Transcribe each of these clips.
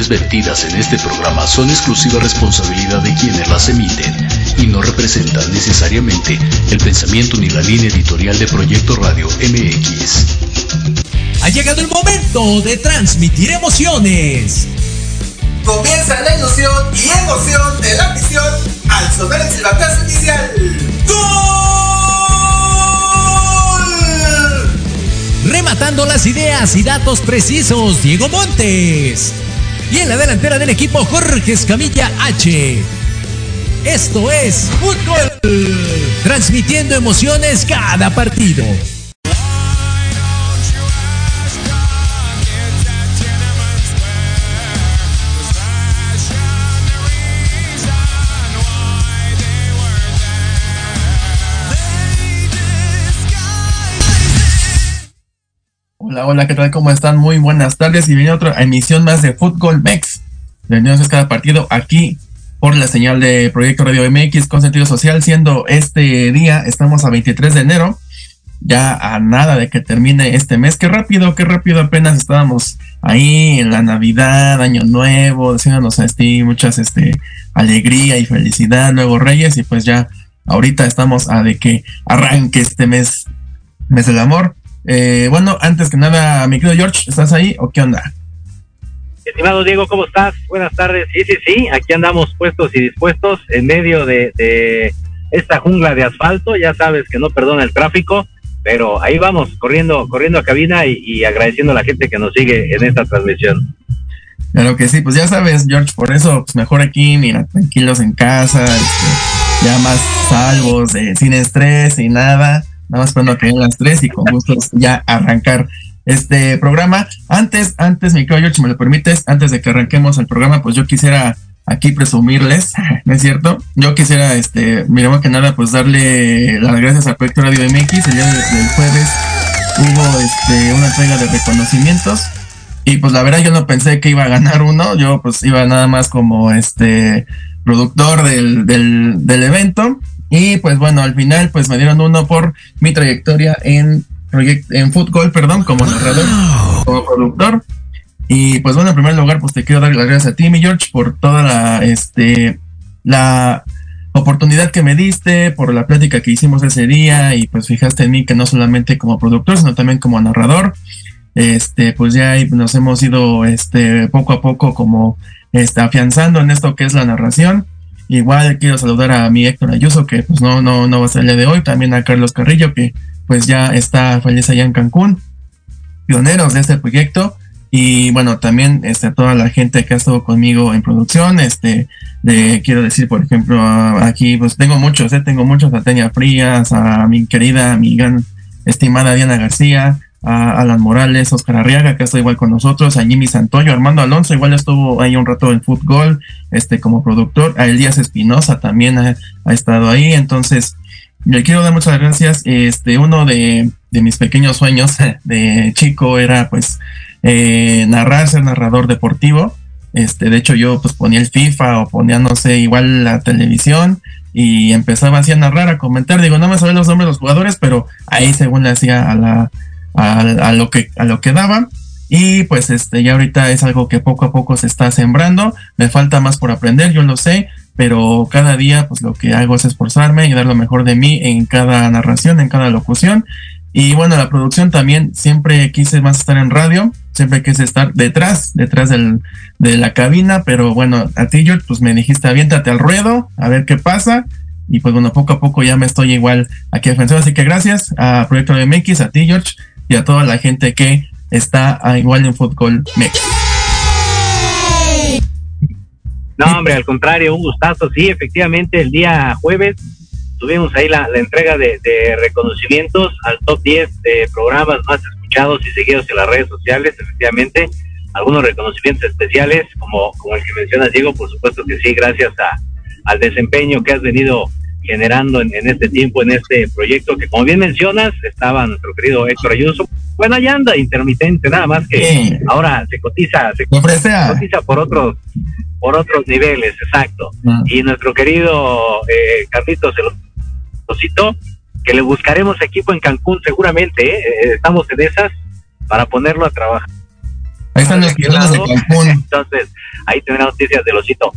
opiniones vertidas en este programa son exclusiva responsabilidad de quienes las emiten y no representan necesariamente el pensamiento ni la línea editorial de Proyecto Radio MX. Ha llegado el momento de transmitir emociones. Comienza la ilusión y emoción de la misión al sonar el silbatazo inicial. ¡Gol! Rematando las ideas y datos precisos, Diego Montes. Y en la delantera del equipo, Jorge Escamilla H. Esto es Fútbol. Transmitiendo emociones cada partido. Hola, hola, ¿qué tal? ¿Cómo están? Muy buenas tardes y viene otra emisión más de Fútbol Mex. Bienvenidos a cada partido aquí por la señal de Proyecto Radio MX con sentido social, siendo este día, estamos a 23 de enero, ya a nada de que termine este mes. Qué rápido, qué rápido, apenas estábamos ahí en la Navidad, Año Nuevo, deseándonos este, muchas este, alegría y felicidad, nuevos Reyes, y pues ya ahorita estamos a de que arranque este mes, mes del amor. Eh, bueno, antes que nada, mi querido George, ¿estás ahí o qué onda? Estimado Diego, ¿cómo estás? Buenas tardes. Sí, sí, sí, aquí andamos puestos y dispuestos en medio de, de esta jungla de asfalto. Ya sabes que no perdona el tráfico, pero ahí vamos, corriendo, corriendo a cabina y, y agradeciendo a la gente que nos sigue en esta transmisión. Claro que sí, pues ya sabes, George, por eso pues mejor aquí, mira, tranquilos en casa, este, ya más salvos, sin estrés y nada, nada más esperando que las tres y con gusto ya arrancar este programa. Antes, antes, mi querido si me lo permites, antes de que arranquemos el programa, pues yo quisiera aquí presumirles, ¿no es cierto? Yo quisiera, este, miremos que nada, pues darle las gracias al Proyecto Radio MX. El día del jueves hubo este, una entrega de reconocimientos y pues la verdad yo no pensé que iba a ganar uno, yo pues iba nada más como este productor del, del, del evento y pues bueno, al final pues me dieron uno por mi trayectoria en en fútbol, perdón, como narrador, como productor. Y pues bueno, en primer lugar, pues te quiero dar las gracias a ti, mi George, por toda la, este, la oportunidad que me diste, por la plática que hicimos ese día y pues fijaste en mí que no solamente como productor, sino también como narrador. Este, pues ya nos hemos ido, este, poco a poco como, este, afianzando en esto que es la narración. Igual quiero saludar a mi Héctor Ayuso, que pues no, no, no va a ser el de hoy, también a Carlos Carrillo, que pues ya está, fallece allá en Cancún, pioneros de este proyecto. Y bueno, también este, toda la gente que ha estado conmigo en producción, este, quiero decir, por ejemplo, aquí, pues tengo muchos, eh, tengo muchos, a Tenia Frías, a mi querida, mi gran estimada Diana García, a Alan Morales, Oscar Arriaga, que está igual con nosotros, a Jimmy Santoyo, Armando Alonso, igual estuvo ahí un rato en fútbol, este, como productor, a Elías Espinosa también ha, estado ahí, entonces, le quiero dar muchas gracias. Este, uno de, mis pequeños sueños de chico era pues eh, narrar, ser narrador deportivo. Este, de hecho yo pues ponía el FIFA o ponía, no sé, igual la televisión y empezaba así a narrar, a comentar. Digo, no me sabía los nombres de los jugadores, pero ahí según le hacía a la, a, lo que, a lo que daba. Y pues este, ya ahorita es algo que poco a poco se está sembrando. Me falta más por aprender, yo lo sé, pero cada día pues lo que hago es esforzarme y dar lo mejor de mí en cada narración, en cada locución. Y bueno, la producción también siempre quise más estar en radio, siempre quise estar detrás, detrás del, de la cabina, pero bueno, a ti George pues me dijiste aviéntate al ruedo, a ver qué pasa. Y pues bueno, poco a poco ya me estoy igual aquí defensor. Así que gracias a Proyecto MX, a ti George y a toda la gente que está igual en Fútbol Mex. No, hombre, al contrario, un gustazo. Sí, efectivamente, el día jueves tuvimos ahí la, entrega de, reconocimientos al top 10 de programas más escuchados y seguidos en las redes sociales, efectivamente. Algunos reconocimientos especiales, como, como el que mencionas, Diego, por supuesto que sí, gracias a, al desempeño que has venido generando en, este tiempo, en este proyecto, que como bien mencionas, estaba nuestro querido Héctor Ayuso. Bueno, allá anda intermitente, nada más que ahora se cotiza, se cotiza por otros por otros niveles, exacto. Ah. Y nuestro querido eh, Carlitos se lo, citó, que le buscaremos equipo en Cancún seguramente, ¿eh? Eh, estamos en esas para ponerlo a trabajar. Ahí están los de Cancún. Entonces, ahí tendrá noticias del osito.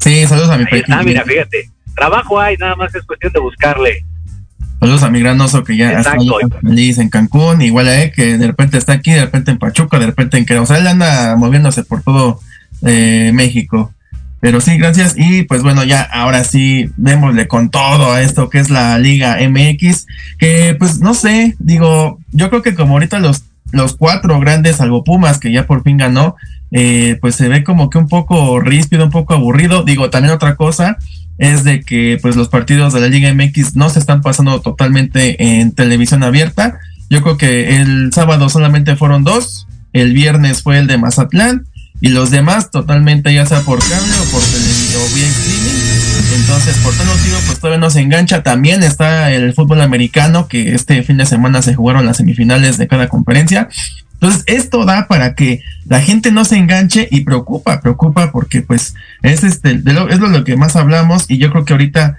Sí, saludos a mi Ah, mira, fíjate, trabajo hay, nada más es cuestión de buscarle. Saludos a mi gran oso que ya está feliz en Cancún, igual a él que de repente está aquí, de repente en Pachuca, de repente en que, o sea, él anda moviéndose por todo eh, México. Pero sí, gracias. Y pues bueno, ya ahora sí, démosle con todo a esto que es la Liga MX. Que pues no sé, digo, yo creo que como ahorita los, los cuatro grandes, salvo Pumas, que ya por fin ganó, eh, pues se ve como que un poco ríspido, un poco aburrido. Digo, también otra cosa es de que pues los partidos de la Liga MX no se están pasando totalmente en televisión abierta. Yo creo que el sábado solamente fueron dos, el viernes fue el de Mazatlán y los demás totalmente ya sea por cable o por televisión o vía streaming. Entonces, por tal motivo, pues todavía no se engancha. También está el fútbol americano, que este fin de semana se jugaron las semifinales de cada conferencia. Entonces, esto da para que la gente no se enganche y preocupa, preocupa porque pues es este, lo, es lo que más hablamos y yo creo que ahorita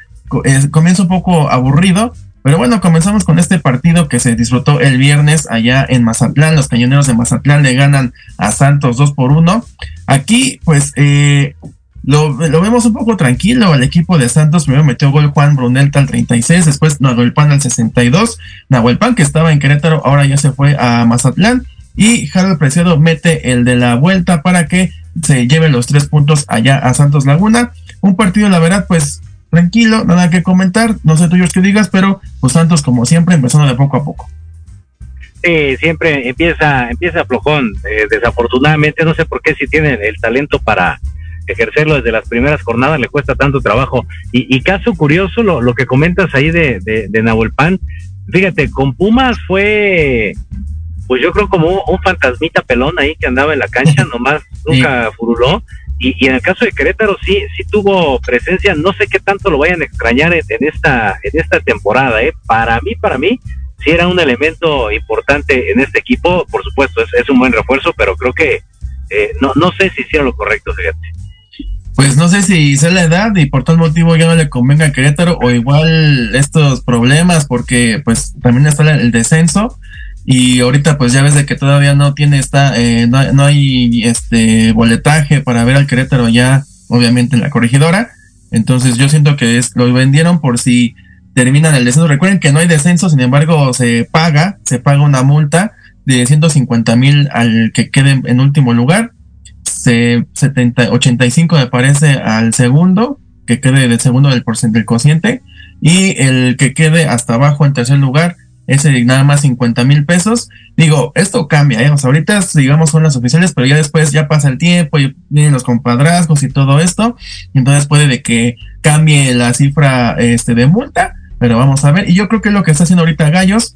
comienza un poco aburrido, pero bueno, comenzamos con este partido que se disfrutó el viernes allá en Mazatlán. Los cañoneros de Mazatlán le ganan a Santos 2 por 1. Aquí, pues, eh, lo, vemos un poco tranquilo. El equipo de Santos primero metió gol Juan Brunelta al 36, después Nahuelpan al 62. Nahuelpan, que estaba en Querétaro, ahora ya se fue a Mazatlán. Y Harold Preciado mete el de la vuelta para que se lleve los tres puntos allá a Santos Laguna. Un partido, la verdad, pues tranquilo, nada que comentar, no sé tú qué digas, pero pues Santos como siempre empezando de poco a poco. Sí, siempre empieza, empieza flojón. Eh, desafortunadamente, no sé por qué si tiene el talento para ejercerlo desde las primeras jornadas le cuesta tanto trabajo. Y, caso curioso, lo, lo, que comentas ahí de, de, de Nahuel Pan, fíjate, con Pumas fue, pues yo creo como un fantasmita pelón ahí que andaba en la cancha, nomás nunca furuló. Y, y, en el caso de Querétaro sí, sí tuvo presencia, no sé qué tanto lo vayan a extrañar en, esta, en esta temporada, ¿eh? Para mí, para mí, sí era un elemento importante en este equipo, por supuesto, es, es un buen refuerzo, pero creo que eh, no, no sé si hicieron lo correcto, fíjate. Pues no sé si es la edad y por tal motivo ya no le convenga a Querétaro o igual estos problemas porque pues también está el descenso y ahorita pues ya ves de que todavía no tiene esta, eh, no, no, hay este boletaje para ver al Querétaro ya obviamente en la corregidora, entonces yo siento que es, lo vendieron por si terminan el descenso, recuerden que no hay descenso, sin embargo se paga, se paga una multa de 150 mil al que quede en último lugar. 70, 85 me parece al segundo, que quede del segundo del porcentaje del cociente, y el que quede hasta abajo en tercer lugar, ese nada más 50 mil pesos. Digo, esto cambia, ¿eh? Ahorita digamos son las oficiales, pero ya después ya pasa el tiempo y vienen los compadrazgos y todo esto, entonces puede de que cambie la cifra este de multa, pero vamos a ver. Y yo creo que lo que está haciendo ahorita Gallos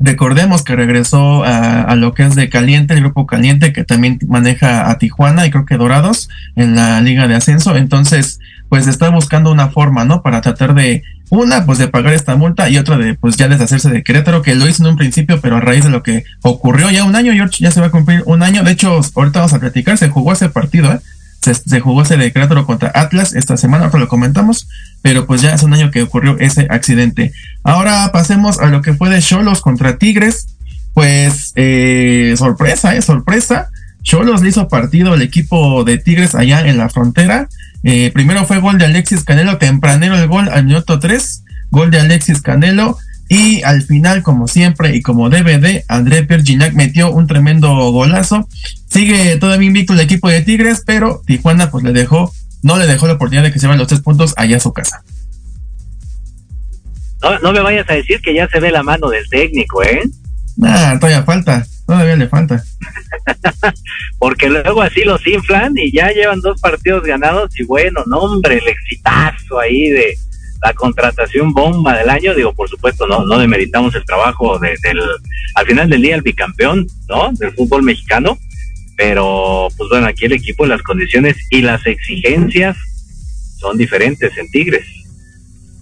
Recordemos que regresó a, lo que es de Caliente, el grupo Caliente, que también maneja a Tijuana y creo que Dorados en la Liga de Ascenso. Entonces, pues está buscando una forma, ¿no? Para tratar de, una, pues de pagar esta multa y otra de, pues ya deshacerse de Querétaro, que lo hizo en un principio, pero a raíz de lo que ocurrió ya un año, George, ya se va a cumplir un año. De hecho, ahorita vamos a platicar, se jugó ese partido, ¿eh? se, jugó ese de Querétaro contra Atlas esta semana, ahora lo comentamos, pero pues ya es un año que ocurrió ese accidente. Ahora pasemos a lo que fue de Cholos contra Tigres, pues eh, sorpresa, eh, sorpresa. Cholos le hizo partido al equipo de Tigres allá en la frontera. Eh, primero fue gol de Alexis Canelo, tempranero el gol al minuto 3, gol de Alexis Canelo. Y al final, como siempre y como DVD, André Pierre metió un tremendo golazo. Sigue todavía invicto el equipo de Tigres, pero Tijuana pues le dejó, no le dejó la oportunidad de que se van los tres puntos allá a su casa. No, no me vayas a decir que ya se ve la mano del técnico, ¿eh? Nah, todavía falta, todavía le falta. Porque luego así los inflan y ya llevan dos partidos ganados y bueno, no hombre, el exitazo ahí de, la contratación bomba del año, digo, por supuesto, no, no demeritamos el trabajo de, del, al final del día el bicampeón, ¿no? Del fútbol mexicano, pero pues bueno, aquí el equipo, las condiciones y las exigencias son diferentes en Tigres.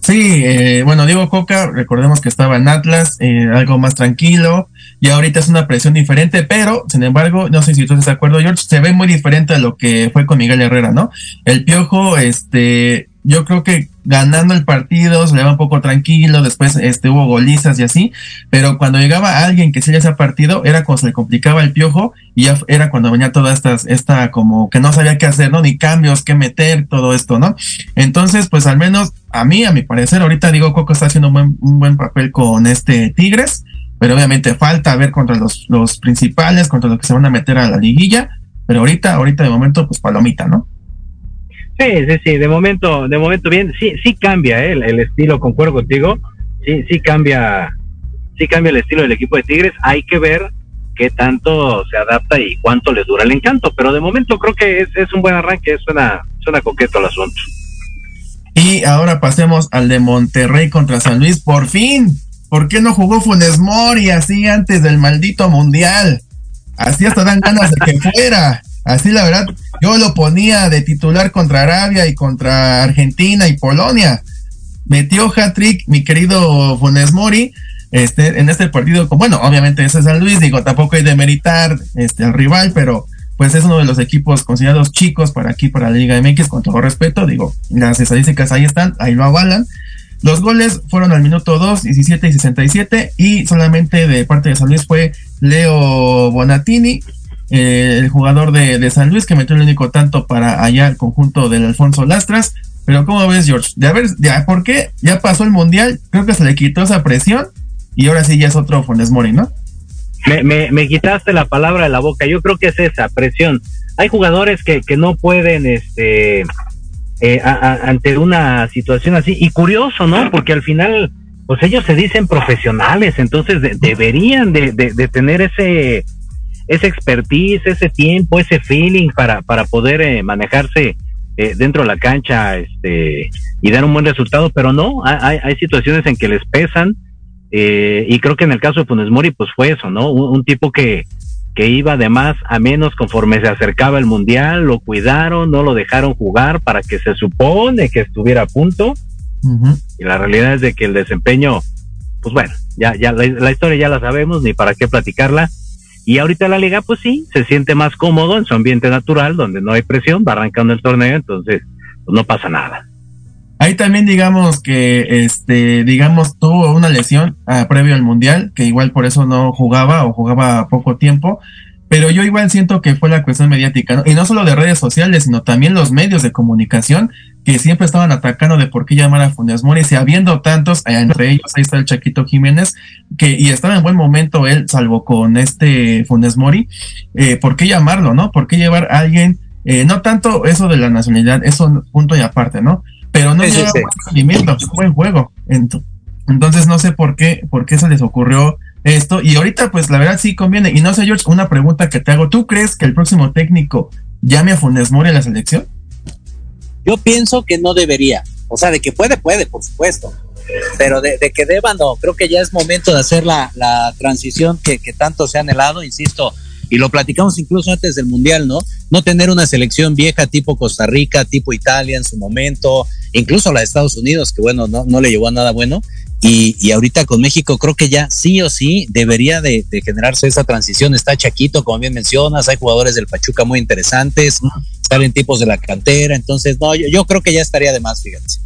Sí, eh, bueno, Diego Coca, recordemos que estaba en Atlas, eh, algo más tranquilo, y ahorita es una presión diferente, pero, sin embargo, no sé si tú estás de acuerdo, George, se ve muy diferente a lo que fue con Miguel Herrera, ¿no? El Piojo, este, yo creo que ganando el partido se le va un poco tranquilo, después este hubo golizas y así, pero cuando llegaba alguien que se hacía partido era cuando se le complicaba el piojo y ya era cuando venía toda esta, esta como que no sabía qué hacer, ¿no? Ni cambios, qué meter, todo esto, ¿no? Entonces, pues al menos a mí, a mi parecer, ahorita digo Coco está haciendo un buen, un buen papel con este Tigres, pero obviamente falta ver contra los, los principales, contra los que se van a meter a la liguilla, pero ahorita, ahorita de momento, pues palomita, ¿no? Sí, sí, sí, de momento, de momento bien, sí, sí cambia ¿eh? el, estilo, concuerdo contigo, sí, sí cambia, sí cambia el estilo del equipo de Tigres, hay que ver qué tanto se adapta y cuánto le dura el encanto, pero de momento creo que es, es un buen arranque, suena, suena coqueto el asunto. Y ahora pasemos al de Monterrey contra San Luis, por fin, ¿por qué no jugó Funes Mori así antes del maldito mundial? Así hasta dan ganas de que fuera. Así la verdad, yo lo ponía de titular contra Arabia y contra Argentina y Polonia. Metió hat-trick mi querido Funes Mori este, en este partido. Bueno, obviamente ese es San Luis, digo, tampoco hay de meritar este, al rival, pero pues es uno de los equipos considerados chicos para aquí, para la Liga MX, con todo respeto. Digo, las estadísticas ahí están, ahí lo avalan. Los goles fueron al minuto 2, 17 y 67 y solamente de parte de San Luis fue Leo Bonatini eh, el jugador de, San Luis que metió el único tanto para allá el conjunto del Alfonso Lastras. Pero ¿cómo ves, George? De ver, ¿por qué? Ya pasó el Mundial, creo que se le quitó esa presión y ahora sí ya es otro Funes Mori, ¿no? Me, me, quitaste la palabra de la boca, yo creo que es esa presión. Hay jugadores que, que no pueden, este, eh, ante una situación así, y curioso, ¿no? Porque al final pues ellos se dicen profesionales, entonces deberían de, de, tener ese, ese expertise, ese tiempo, ese feeling para, para poder eh, manejarse eh, dentro de la cancha este, y dar un buen resultado, pero no, hay, hay situaciones en que les pesan eh, y creo que en el caso de Funes Mori pues fue eso, ¿no? Un, tipo que, que iba de más a menos conforme se acercaba el Mundial, lo cuidaron, no lo dejaron jugar para que se supone que estuviera a punto y la realidad es de que el desempeño, pues bueno, ya, ya la, historia ya la sabemos, ni para qué platicarla. Y ahorita la liga, pues sí, se siente más cómodo en su ambiente natural, donde no hay presión, va arrancando el torneo, entonces pues no pasa nada. Ahí también digamos que, este, digamos, tuvo una lesión ah, previo al Mundial, que igual por eso no jugaba o jugaba poco tiempo, pero yo igual siento que fue la cuestión mediática, y no solo de redes sociales, sino también los medios de comunicación que siempre estaban atacando de por qué llamar a Funes Mori, si habiendo tantos, entre ellos ahí está el Chaquito Jiménez, que y estaba en buen momento él, salvo con este Funes Mori, eh, ¿por qué llamarlo, no? ¿Por qué llevar a alguien, eh, no tanto eso de la nacionalidad, eso punto y aparte, ¿no? Pero no lleva buen buen juego. Entonces no sé por qué, por qué se les ocurrió esto. Y ahorita, pues la verdad sí conviene. Y no sé, George, una pregunta que te hago. ¿Tú crees que el próximo técnico llame a Funes Mori a la selección? Yo pienso que no debería. O sea, de que puede, puede, por supuesto. Pero de, que deba, no. Creo que ya es momento de hacer la, transición que, que tanto se ha anhelado, insisto. Y lo platicamos incluso antes del Mundial, ¿no? No tener una selección vieja tipo Costa Rica, tipo Italia en su momento, incluso la de Estados Unidos, que bueno, no, no le llevó a nada bueno. Y, y, ahorita con México creo que ya sí o sí debería de, generarse esa transición. Está Chaquito, como bien mencionas, hay jugadores del Pachuca muy interesantes, salen tipos de la cantera, entonces no, yo, creo que ya estaría de más, fíjense.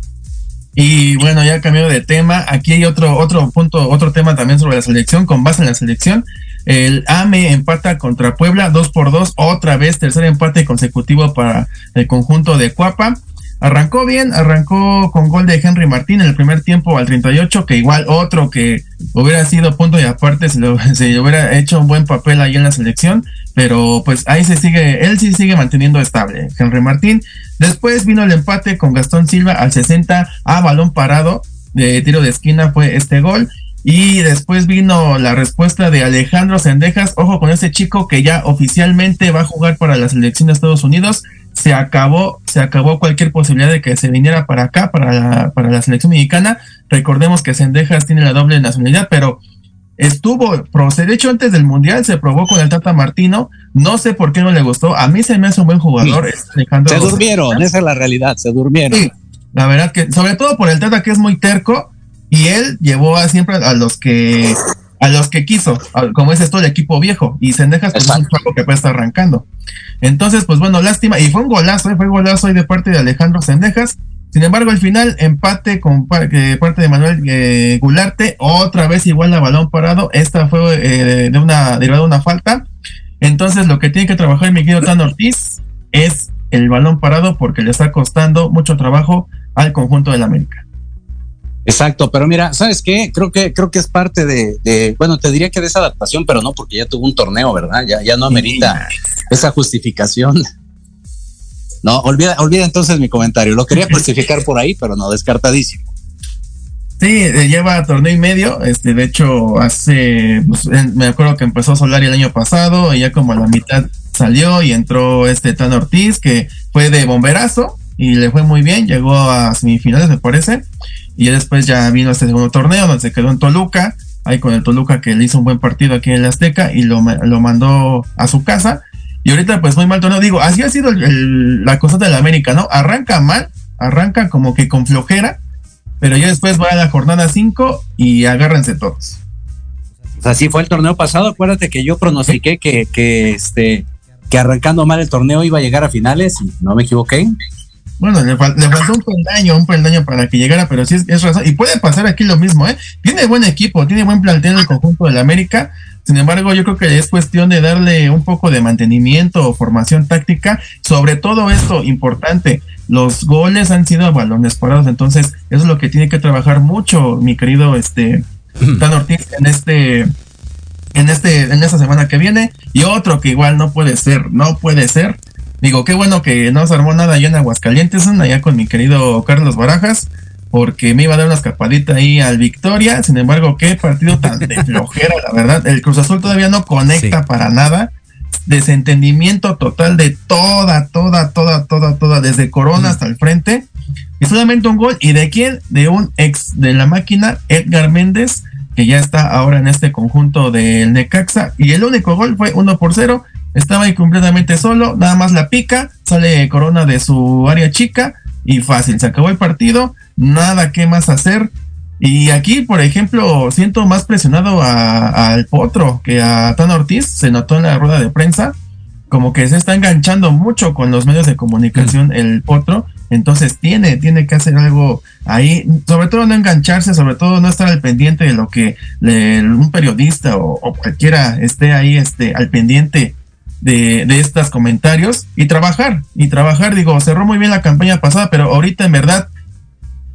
Y bueno, ya cambiado de tema, aquí hay otro, otro punto, otro tema también sobre la selección, con base en la selección. El AME empata contra Puebla, 2 por 2, otra vez tercer empate consecutivo para el conjunto de Cuapa. Arrancó bien, arrancó con gol de Henry Martín en el primer tiempo al 38, que igual otro que hubiera sido punto y aparte se, se hubiera hecho un buen papel ahí en la selección, pero pues ahí se sigue, él sí sigue manteniendo estable, Henry Martín. Después vino el empate con Gastón Silva al 60 a balón parado de tiro de esquina fue este gol. Y después vino la respuesta de Alejandro Sendejas, ojo con ese chico que ya oficialmente va a jugar para la selección de Estados Unidos se acabó, se acabó cualquier posibilidad de que se viniera para acá, para la, para la selección mexicana. Recordemos que Sendejas tiene la doble nacionalidad, pero estuvo, de hecho antes del Mundial se probó con el Tata Martino, no sé por qué no le gustó, a mí se me hace un buen jugador. se durmieron, esa es la realidad, se durmieron. Sí, la verdad que, sobre todo por el Tata que es muy terco, y él llevó a siempre a los que a los que quiso, como es esto el equipo viejo, y Sendejas pues, es un juego que puede estar arrancando. Entonces, pues bueno, lástima, y fue un golazo, ¿eh? fue un golazo ahí de parte de Alejandro Sendejas. Sin embargo, al final, empate con parte de Manuel eh, Gularte, otra vez igual a balón parado. Esta fue eh, de una derivada de una falta. Entonces, lo que tiene que trabajar mi querido Tan Ortiz es el balón parado porque le está costando mucho trabajo al conjunto del América. Exacto, pero mira, ¿sabes qué? Creo que, creo que es parte de, bueno, te diría que de esa adaptación, pero no, porque ya tuvo un torneo, ¿verdad? Ya, ya no amerita esa justificación. No, olvida, olvida entonces mi comentario. Lo quería justificar por ahí, pero no, descartadísimo. Sí, eh, lleva torneo y medio. Este, de hecho, hace, pues, me acuerdo que empezó Solari el año pasado, y ya como a la mitad salió y entró este Tan Ortiz, que fue de bomberazo y le fue muy bien, llegó a semifinales, me parece y después ya vino este segundo torneo donde se quedó en Toluca, ahí con el Toluca que le hizo un buen partido aquí en el Azteca y lo, lo mandó a su casa. Y ahorita pues muy mal torneo, digo, así ha sido la cosa de la América, ¿no? Arranca mal, arranca como que con flojera, pero ya después va a la jornada 5 y agárrense todos. Así fue el torneo pasado, acuérdate que yo pronostiqué que, que, este, que arrancando mal el torneo iba a llegar a finales y no me equivoqué. Bueno, le, faltó un peldaño, un peldaño para que llegara, pero sí es, razón. Y puede pasar aquí lo mismo, ¿eh? Tiene buen equipo, tiene buen plantel en el conjunto del América. Sin embargo, yo creo que es cuestión de darle un poco de mantenimiento o formación táctica. Sobre todo esto, importante, los goles han sido a balones parados. Entonces, eso es lo que tiene que trabajar mucho, mi querido este Dan Ortiz, en este en este en esta semana que viene y otro que igual no puede ser no puede ser Digo, qué bueno que no se armó nada allá en Aguascalientes, allá con mi querido Carlos Barajas, porque me iba a dar una escapadita ahí al Victoria. Sin embargo, qué partido tan de flojera, la verdad. El Cruz Azul todavía no conecta para nada. Desentendimiento total de toda, toda, toda, toda, toda, desde Corona hasta el frente. Y solamente un gol. ¿Y de quién? De un ex de la máquina, Edgar Méndez, que ya está ahora en este conjunto del Necaxa. Y el único gol fue uno por cero. Estaba ahí completamente solo, nada más la pica, sale Corona de su área chica y fácil, se acabó el partido, nada que más hacer. Y aquí, por ejemplo, siento más presionado al Potro que a Tan Ortiz, se notó en la rueda de prensa, como que se está enganchando mucho con los medios de comunicación el Potro, entonces tiene, tiene que hacer algo ahí, sobre todo no engancharse, sobre todo no estar al pendiente de lo que un periodista o, o, cualquiera esté ahí este, al pendiente de, de estos comentarios y trabajar, y trabajar, digo, cerró muy bien la campaña pasada, pero ahorita en verdad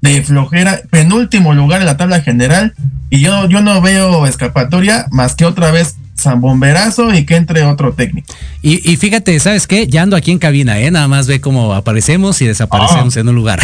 de flojera, penúltimo lugar en la tabla general, y yo, yo no veo escapatoria más que otra vez Bomberazo y que entre otro técnico. Y, y, fíjate, ¿sabes qué? Ya ando aquí en cabina, ¿eh? Nada más ve cómo aparecemos y desaparecemos en un lugar.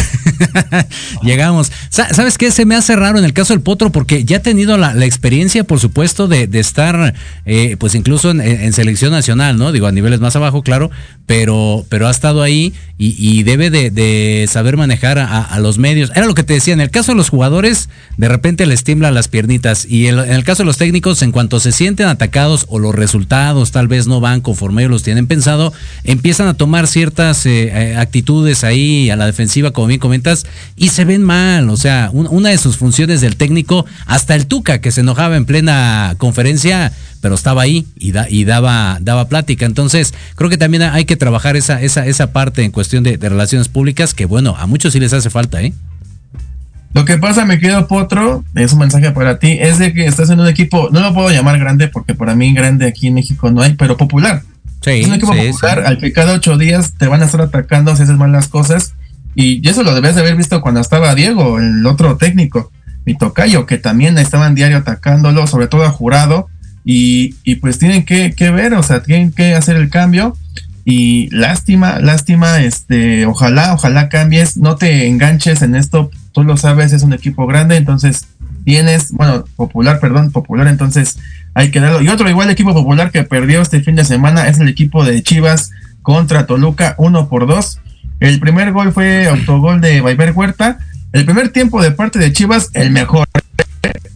Llegamos. ¿Sabes qué? Se me hace raro en el caso del Potro porque ya ha tenido la, la experiencia, por supuesto, de, de estar, eh, pues incluso en, en, selección nacional, ¿no? Digo, a niveles más abajo, claro, pero, pero ha estado ahí y, y debe de, de, saber manejar a, a, los medios. Era lo que te decía, en el caso de los jugadores, de repente les tiemblan las piernitas y el, en el caso de los técnicos, en cuanto se sienten atacados, o los resultados tal vez no van conforme ellos los tienen pensado, empiezan a tomar ciertas eh, actitudes ahí a la defensiva, como bien comentas, y se ven mal. O sea, un, una de sus funciones del técnico, hasta el Tuca, que se enojaba en plena conferencia, pero estaba ahí y, da, y daba, daba plática. Entonces, creo que también hay que trabajar esa, esa, esa parte en cuestión de, de relaciones públicas, que bueno, a muchos sí les hace falta, ¿eh? Que pasa, me quedo Potro, es un mensaje para ti, es de que estás en un equipo, no lo puedo llamar grande porque para mí grande aquí en México no hay, pero popular. Sí, es un equipo sí, popular sí. al que cada ocho días te van a estar atacando si haces mal las cosas. Y eso lo debes de haber visto cuando estaba Diego, el otro técnico, mi tocayo, que también estaban diario atacándolo, sobre todo a jurado. Y, y pues tienen que, que ver, o sea, tienen que hacer el cambio y lástima, lástima, este, ojalá, ojalá cambies, no te enganches en esto, tú lo sabes, es un equipo grande, entonces tienes, bueno, popular, perdón, popular, entonces hay que darlo. Y otro igual equipo popular que perdió este fin de semana es el equipo de Chivas contra Toluca, uno por dos. El primer gol fue autogol de Bayber Huerta. El primer tiempo de parte de Chivas, el mejor.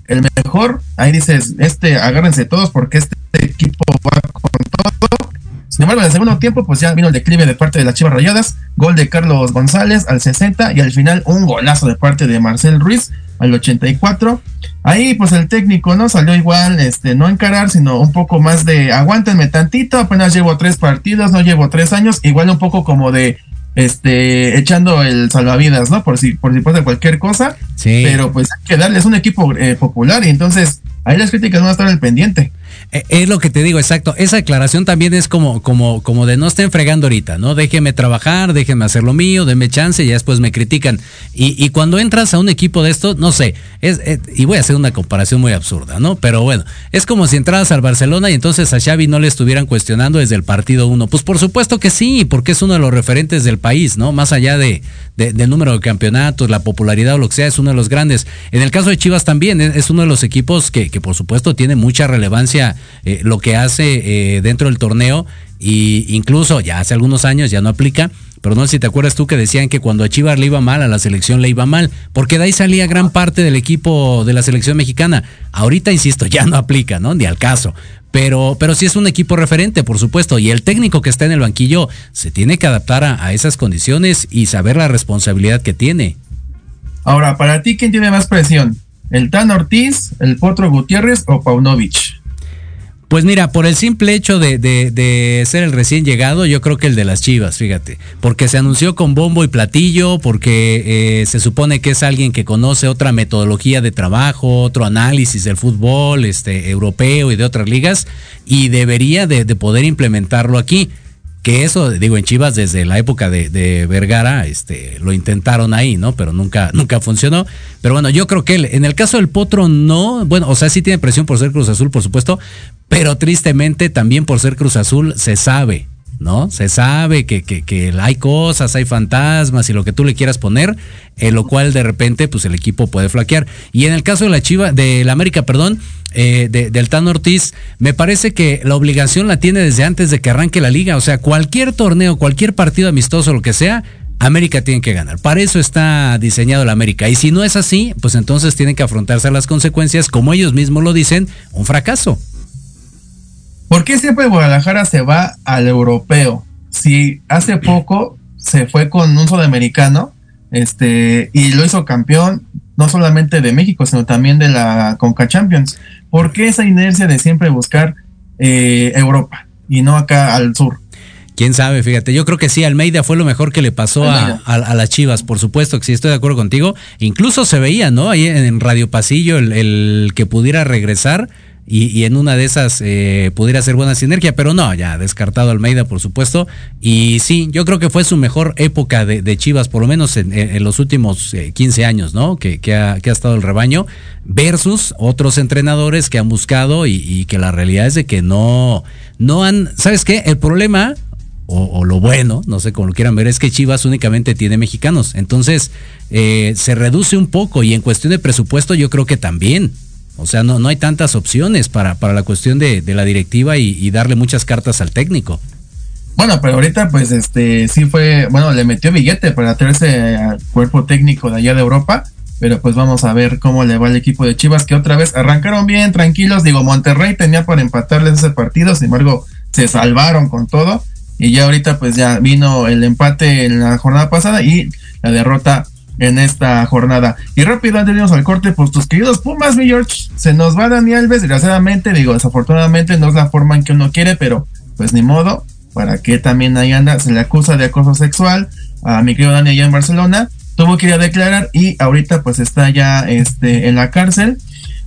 El mejor, ahí dices, este, agárrense todos porque este equipo va con todo. Sin embargo, en el segundo tiempo, pues ya vino el declive de parte de las Chivas Rayadas, gol de Carlos González al 60 y al final un golazo de parte de Marcel Ruiz al 84. Ahí, pues el técnico no salió igual, este, no encarar, sino un poco más de aguántenme tantito, apenas llevo tres partidos, no llevo tres años, igual un poco como de este echando el salvavidas, ¿no? Por si por si pasa cualquier cosa. Sí. Pero pues hay que darles un equipo eh, popular y entonces ahí las críticas van a estar al pendiente. Eh, Es lo que te digo, exacto. Esa declaración también es como, como, como de no estén fregando ahorita, ¿no? Déjenme trabajar, déjenme hacer lo mío, denme chance y ya después me critican. Y, y cuando entras a un equipo de esto, no sé, es, es, y voy a hacer una comparación muy absurda, ¿no? Pero bueno, es como si entras al Barcelona y entonces a Xavi no le estuvieran cuestionando desde el partido uno. Pues por supuesto que sí, porque es uno de los referentes del país, ¿no? Más allá de, de, del número de campeonatos, la popularidad o lo que sea, es uno de los grandes. En el caso de Chivas también, es, es uno de los equipos que, que por supuesto tiene mucha relevancia eh, lo que hace eh, dentro del torneo y incluso ya hace algunos años ya no aplica, pero no sé si te acuerdas tú que decían que cuando a Chivas le iba mal, a la selección le iba mal, porque de ahí salía gran parte del equipo de la selección mexicana. Ahorita, insisto, ya no aplica, ¿no? Ni al caso. Pero, pero sí es un equipo referente, por supuesto, y el técnico que está en el banquillo se tiene que adaptar a, a esas condiciones y saber la responsabilidad que tiene. Ahora, para ti, ¿quién tiene más presión? ¿El Tan Ortiz, el Potro Gutiérrez o Paunovic? Pues mira, por el simple hecho de, de, de, ser el recién llegado, yo creo que el de las Chivas, fíjate, porque se anunció con bombo y platillo, porque eh, se supone que es alguien que conoce otra metodología de trabajo, otro análisis del fútbol este, europeo y de otras ligas, y debería de, de poder implementarlo aquí que eso, digo, en Chivas desde la época de, Vergara, este, lo intentaron ahí, ¿no? Pero nunca, nunca funcionó. Pero bueno, yo creo que él, en el caso del Potro no, bueno, o sea, sí tiene presión por ser Cruz Azul, por supuesto, pero tristemente también por ser Cruz Azul se sabe, ¿no? Se sabe que, hay cosas, hay fantasmas y lo que tú le quieras poner, en lo cual de repente pues el equipo puede flaquear. Y en el caso de la Chiva, de la América, perdón, eh, del Tan Ortiz, me parece que la obligación la tiene desde antes de que arranque la liga. O sea, cualquier torneo, cualquier partido amistoso, lo que sea, América tiene que ganar. Para eso está diseñado la América. Y si no es así, pues entonces tienen que afrontarse las consecuencias, como ellos mismos lo dicen, un fracaso. ¿Por qué siempre Guadalajara se va al europeo? Si hace poco se fue con un sudamericano este, y lo hizo campeón no solamente de México, sino también de la Conca Champions. ¿Por qué esa inercia de siempre buscar eh, Europa y no acá al sur? Quién sabe, fíjate, yo creo que sí, Almeida fue lo mejor que le pasó a, las Chivas, por supuesto que sí, estoy de acuerdo contigo. Incluso se veía, ¿no? Ahí en, Radio Pasillo el que pudiera regresar y, en una de esas eh, pudiera ser buena sinergia, pero no, ya descartado Almeida, por supuesto. Y sí, yo creo que fue su mejor época de, Chivas, por lo menos en, los últimos 15 eh, años, ¿no? Que, ha, estado el rebaño, versus otros entrenadores que han buscado y, que la realidad es de que no, no han, ¿sabes qué? El problema o, lo bueno, no sé cómo lo quieran ver, es que Chivas únicamente tiene mexicanos. Entonces, eh, se reduce un poco y en cuestión de presupuesto yo creo que también. O sea, no, no hay tantas opciones para, para la cuestión de, la directiva y, darle muchas cartas al técnico. Bueno, pero ahorita pues este sí fue, bueno, le metió billete para traerse al cuerpo técnico de allá de Europa, pero pues vamos a ver cómo le va el equipo de Chivas que otra vez arrancaron bien, tranquilos, digo, Monterrey tenía para empatarles ese partido, sin embargo, se salvaron con todo y ya ahorita pues ya vino el empate en la jornada pasada y la derrota en esta jornada. Y rápido, antes al corte, pues tus queridos Pumas, mi George, se nos va Dani Alves, desgraciadamente, digo, desafortunadamente no es la forma en que uno quiere, pero pues ni modo, para que también ahí anda, se le acusa de acoso sexual a mi querido Dani allá en Barcelona, tuvo que ir a declarar y ahorita pues está ya este, en la cárcel.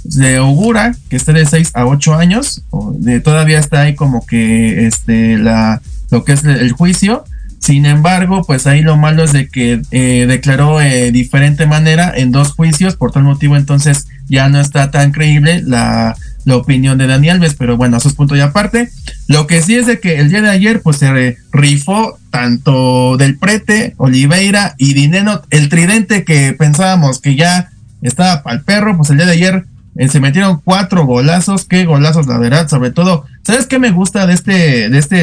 Se augura que esté de 6 a 8 años, de, todavía está ahí como que este, la, lo que es el juicio, sin embargo, pues ahí lo malo es de que eh, declaró de eh, diferente manera en dos juicios, por tal motivo entonces ya no está tan creíble la, opinión de Dani Alves, pero bueno, eso es punto y aparte. Lo que sí es de que el día de ayer pues se rifó tanto del Prete, Oliveira y Dineno, el tridente que pensábamos que ya estaba para el perro, pues el día de ayer eh, se metieron cuatro golazos, qué golazos la verdad, sobre todo, ¿sabes qué me gusta de este, de este,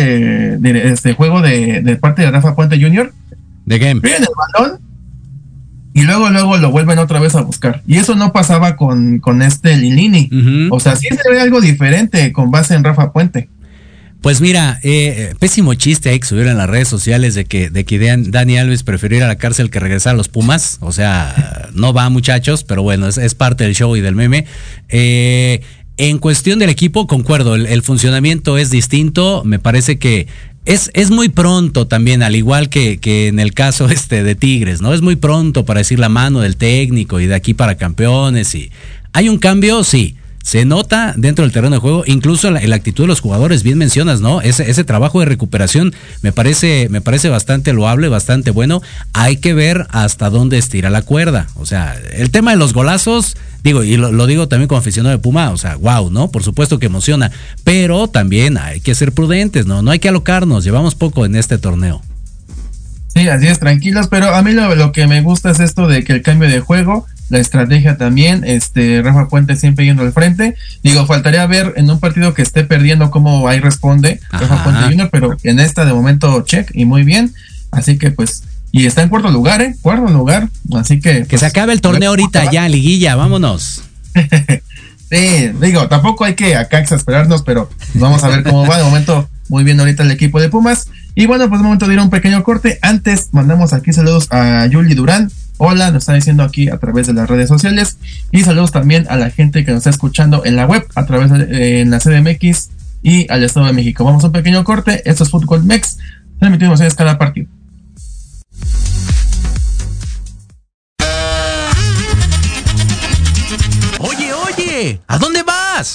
de este juego de, parte de Rafa Puente Jr.? De game. Piden el balón y luego, luego lo vuelven otra vez a buscar. Y eso no pasaba con, con este Lilini. O sea, sí se ve algo diferente con base en Rafa Puente. Pues mira, eh, pésimo chiste ahí que subieron en las redes sociales de que, de que Dani Alves prefirió ir a la cárcel que regresar a los Pumas. O sea, no va muchachos, pero bueno, es, parte del show y del meme. Eh, en cuestión del equipo, concuerdo, el, funcionamiento es distinto. Me parece que es, es muy pronto también, al igual que, que, en el caso este de Tigres, ¿no? Es muy pronto para decir la mano del técnico y de aquí para campeones. y ¿Hay un cambio? Sí se nota dentro del terreno de juego, incluso la, la actitud de los jugadores, bien mencionas, ¿no? Ese, ese, trabajo de recuperación me parece, me parece bastante loable, bastante bueno. Hay que ver hasta dónde estira la cuerda. O sea, el tema de los golazos, digo, y lo, digo también como aficionado de Puma, o sea, wow, ¿no? Por supuesto que emociona, pero también hay que ser prudentes, ¿no? No hay que alocarnos, llevamos poco en este torneo. Sí, así es, tranquilos, pero a mí lo, lo que me gusta es esto de que el cambio de juego la estrategia también, este Rafa Puente siempre yendo al frente. Digo, faltaría ver en un partido que esté perdiendo cómo ahí responde Rafa Puente Junior, pero en esta de momento check y muy bien. Así que pues y está en cuarto lugar, ¿eh? Cuarto lugar. Así que. Que se pues, acabe el torneo ahorita ya, liguilla, vámonos. sí, digo, tampoco hay que acá exasperarnos, pero vamos a ver cómo va. De momento, muy bien ahorita el equipo de Pumas. Y bueno, pues de momento dieron un pequeño corte. Antes mandamos aquí saludos a Yuli Durán, hola, nos está diciendo aquí a través de las redes sociales. Y saludos también a la gente que nos está escuchando en la web, a través de en la CDMX y al Estado de México. Vamos a un pequeño corte. Esto es Fútbol Mex. Transmitimos en cada partido. Oye, oye, ¿a dónde vas?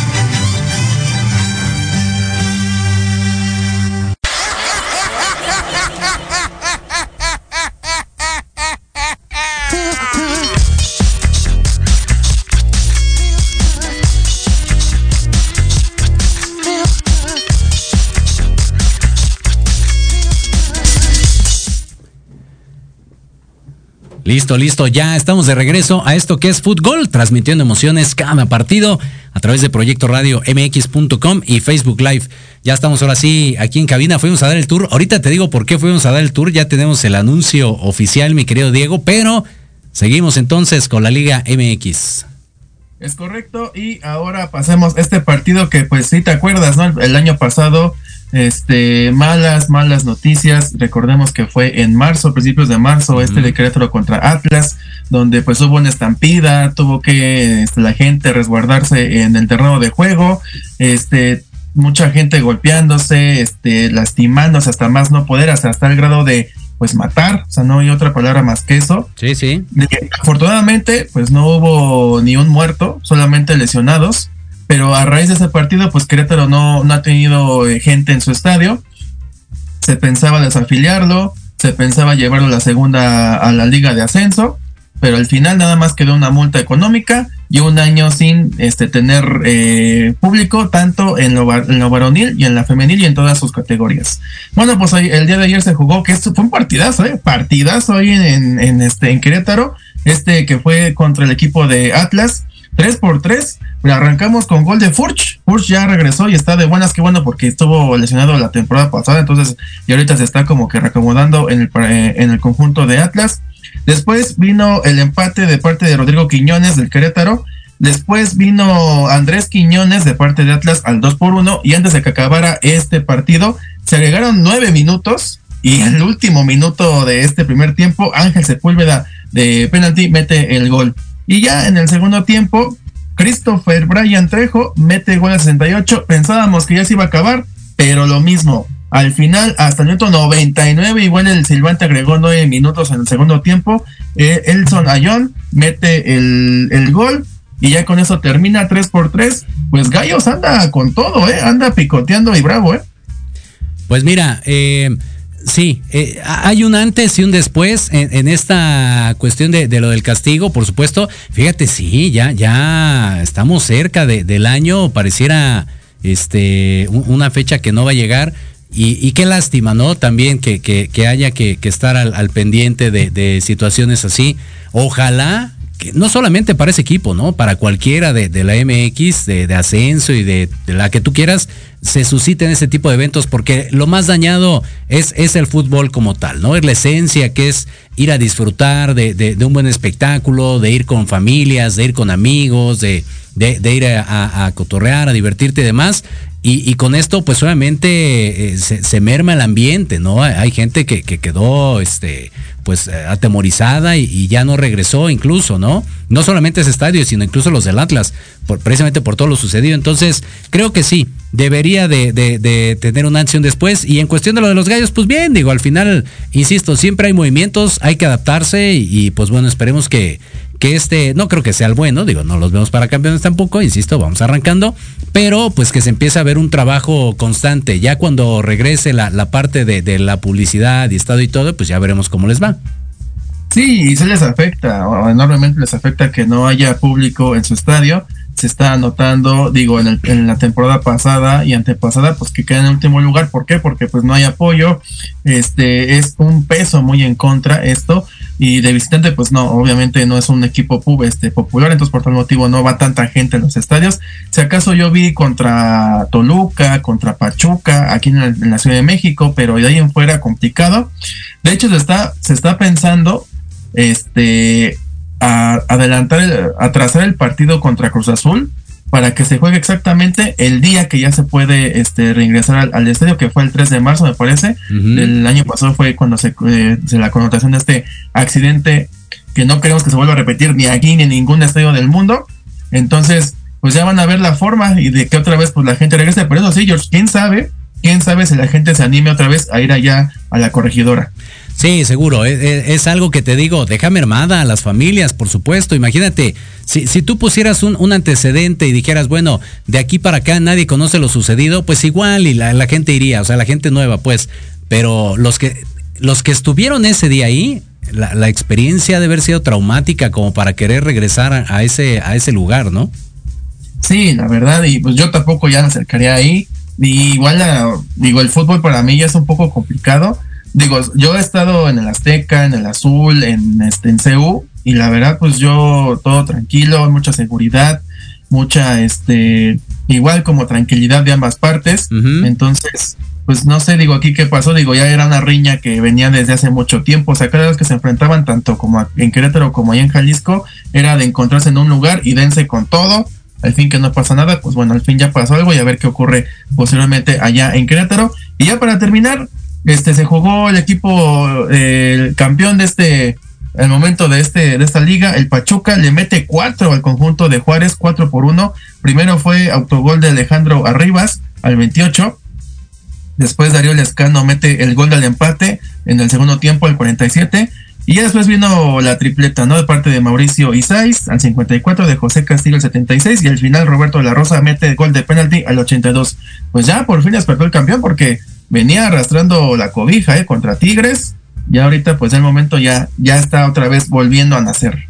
Listo, listo, ya estamos de regreso a esto que es fútbol, transmitiendo emociones cada partido a través de Proyecto Radio MX.com y Facebook Live. Ya estamos ahora sí aquí en cabina, fuimos a dar el tour. Ahorita te digo por qué fuimos a dar el tour, ya tenemos el anuncio oficial, mi querido Diego, pero seguimos entonces con la Liga MX. Es correcto, y ahora pasemos a este partido que pues sí te acuerdas, ¿no? El año pasado, este, malas, malas noticias, recordemos que fue en marzo, principios de marzo, este de Querétaro contra Atlas, donde pues hubo una estampida, tuvo que este, la gente resguardarse en el terreno de juego, este, mucha gente golpeándose, este, lastimándose hasta más no poder, hasta, hasta el grado de pues matar, o sea, no hay otra palabra más que eso. Sí, sí. De afortunadamente, pues no hubo ni un muerto, solamente lesionados, pero a raíz de ese partido, pues Querétaro no, no ha tenido eh, gente en su estadio. Se pensaba desafiliarlo, se pensaba llevarlo a la segunda a la liga de ascenso, pero al final nada más quedó una multa económica y un año sin este tener eh, público tanto en lo, en lo varonil y en la femenil y en todas sus categorías. Bueno, pues el día de ayer se jugó, que esto fue un partidazo, ¿eh? partidazo en, en, en este, en Querétaro, este que fue contra el equipo de Atlas, 3 por 3 arrancamos con gol de Furch, Furch ya regresó y está de buenas, que bueno, porque estuvo lesionado la temporada pasada, entonces y ahorita se está como que reacomodando en el, eh, en el conjunto de Atlas. Después vino el empate de parte de Rodrigo Quiñones del Querétaro. Después vino Andrés Quiñones de parte de Atlas al 2 por 1 y antes de que acabara este partido se agregaron nueve minutos y el último minuto de este primer tiempo Ángel Sepúlveda de penalti mete el gol. Y ya en el segundo tiempo Christopher Brian Trejo mete gol al 68. Pensábamos que ya se iba a acabar, pero lo mismo. Al final, hasta el minuto 99, igual el Silvante agregó nueve minutos en el segundo tiempo. Eh, Elson Ayón mete el, el gol y ya con eso termina 3 por 3. Pues Gallos anda con todo, ¿eh? Anda picoteando y bravo, ¿eh? Pues mira, eh, sí, eh, hay un antes y un después en, esta cuestión de, lo del castigo, por supuesto. Fíjate, sí, ya, ya estamos cerca de- del año, pareciera este un- una fecha que no va a llegar. Y, qué lástima, ¿no? También que, que- que haya que, estar al, pendiente de situaciones así. Ojalá no solamente para ese equipo, ¿no? Para cualquiera de, la MX, de, ascenso y de, la que tú quieras, se susciten ese tipo de eventos porque lo más dañado es, es el fútbol como tal, ¿no? Es la esencia que es ir a disfrutar de, un buen espectáculo, de ir con familias, de ir con amigos, de, ir a, a, cotorrear, a divertirte y demás. Y, con esto, pues obviamente eh, se, merma el ambiente, ¿no? Hay, gente que, quedó, este, pues eh, atemorizada y, ya no regresó incluso, ¿no? No solamente ese estadio, sino incluso los del Atlas, por, precisamente por todo lo sucedido. Entonces, creo que sí, debería de, tener un ansia después. Y en cuestión de lo de los gallos, pues bien, digo, al final, insisto, siempre hay movimientos, hay que adaptarse y pues bueno, esperemos que, que este, no creo que sea el bueno, digo, no los vemos para campeones tampoco, insisto, vamos arrancando, pero pues que se empiece a ver un trabajo constante. Ya cuando regrese la, parte de, la publicidad y estado y todo, pues ya veremos cómo les va. Sí, y se les afecta, enormemente les afecta que no haya público en su estadio. Se está notando, digo, en, en la temporada pasada y antepasada, pues que queda en último lugar. ¿Por qué? Porque pues no hay apoyo. Este es un peso muy en contra esto y de visitante pues no, obviamente no es un equipo pub, este, popular, entonces por tal motivo no va tanta gente en los estadios. Si acaso yo vi contra Toluca, contra Pachuca, aquí en la, Ciudad de México, pero de ahí en fuera complicado. De hecho se está, se está pensando este a adelantar, el, atrasar el partido contra Cruz Azul para que se juegue exactamente el día que ya se puede este, reingresar al, estadio, que fue el 3 de marzo, me parece. El año pasado fue cuando eh, se, la connotación de este accidente que no queremos que se vuelva a repetir ni aquí ni en ningún estadio del mundo. Entonces, pues ya van a ver la forma y de que otra vez pues la gente regrese. Pero eso sí, George, quién sabe, quién sabe si la gente se anime otra vez a ir allá a la corregidora. Sí, seguro. Es, algo que te digo, deja mermada a las familias, por supuesto. Imagínate, si, si tú pusieras un, antecedente y dijeras, bueno, de aquí para acá nadie conoce lo sucedido, pues igual y la, gente iría, o sea, la gente nueva, pues. Pero los que, los que estuvieron ese día ahí, la, experiencia debe haber sido traumática como para querer regresar a, ese, a ese lugar, ¿no? Sí, la verdad, y pues yo tampoco ya me acercaría ahí. Y igual, digo, el fútbol para mí ya es un poco complicado digo, yo he estado en el Azteca, en el Azul, en este en CU y la verdad pues yo todo tranquilo, mucha seguridad, mucha este igual como tranquilidad de ambas partes. Entonces, pues no sé, digo aquí qué pasó, digo, ya era una riña que venía desde hace mucho tiempo, o sea, cada vez que se enfrentaban tanto como en Querétaro como allá en Jalisco, era de encontrarse en un lugar y dense con todo. Al fin que no pasa nada, pues bueno, al fin ya pasó algo y a ver qué ocurre posiblemente allá en Querétaro. Y ya para terminar, este se jugó el equipo el campeón de este el momento de este de esta liga el Pachuca le mete cuatro al conjunto de Juárez cuatro por uno primero fue autogol de Alejandro Arribas al 28 después Darío Lescano mete el gol del empate en el segundo tiempo al 47 y ya después vino la tripleta, ¿no? De parte de Mauricio Isais al 54, de José Castillo al 76 y al final Roberto de la Rosa mete el gol de penalti al 82. Pues ya por fin despertó el campeón porque venía arrastrando la cobija ¿eh? contra Tigres y ahorita pues el momento ya, ya está otra vez volviendo a nacer.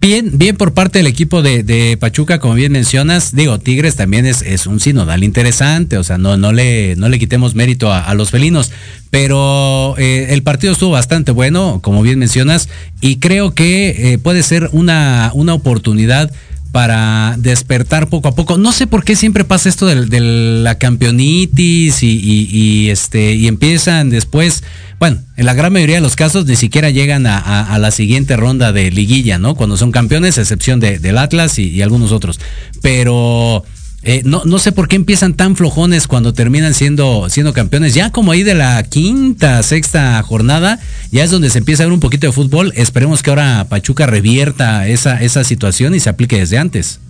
Bien, bien por parte del equipo de, Pachuca, como bien mencionas, digo, Tigres también es, es, un sinodal interesante, o sea, no, no, le, no le quitemos mérito a, los felinos, pero eh, el partido estuvo bastante bueno, como bien mencionas, y creo que eh, puede ser una, una oportunidad para despertar poco a poco. No sé por qué siempre pasa esto de, la campeonitis y, este y empiezan después, bueno, en la gran mayoría de los casos ni siquiera llegan a, la siguiente ronda de liguilla, ¿no? Cuando son campeones, a excepción del Atlas y algunos otros. Pero eh, no, no sé por qué empiezan tan flojones cuando terminan siendo, siendo campeones. Ya como ahí de la quinta, sexta jornada, ya es donde se empieza a ver un poquito de fútbol. Esperemos que ahora Pachuca revierta esa, esa situación y se aplique desde antes.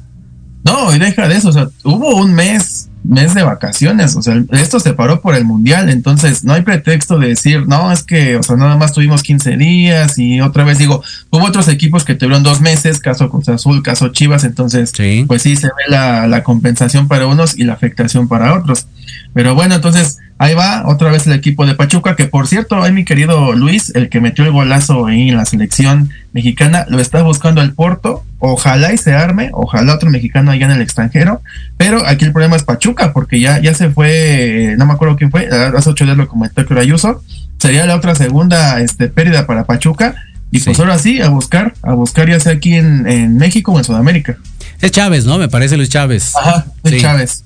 No, y deja de eso, o sea, hubo un mes mes de vacaciones, o sea, esto se paró por el mundial, entonces no hay pretexto de decir, no, es que, o sea, nada más tuvimos 15 días y otra vez digo, hubo otros equipos que tuvieron dos meses, caso Cruz Azul, caso Chivas, entonces, pues sí se ve la, la compensación para unos y la afectación para otros. Pero bueno, entonces ahí va otra vez el equipo de Pachuca, que por cierto, ahí mi querido Luis, el que metió el golazo ahí en la selección mexicana, lo está buscando el Porto. Ojalá y se arme, ojalá otro mexicano allá en el extranjero. Pero aquí el problema es Pachuca, porque ya, ya se fue, no me acuerdo quién fue, hace ocho días lo comentó que Ayuso. Sería la otra segunda este, pérdida para Pachuca. Y pues ahora sí, a buscar, a buscar ya sea aquí en, en México o en Sudamérica. Es Chávez, ¿no? Me parece Luis Chávez. Ajá, es Sí. Chávez.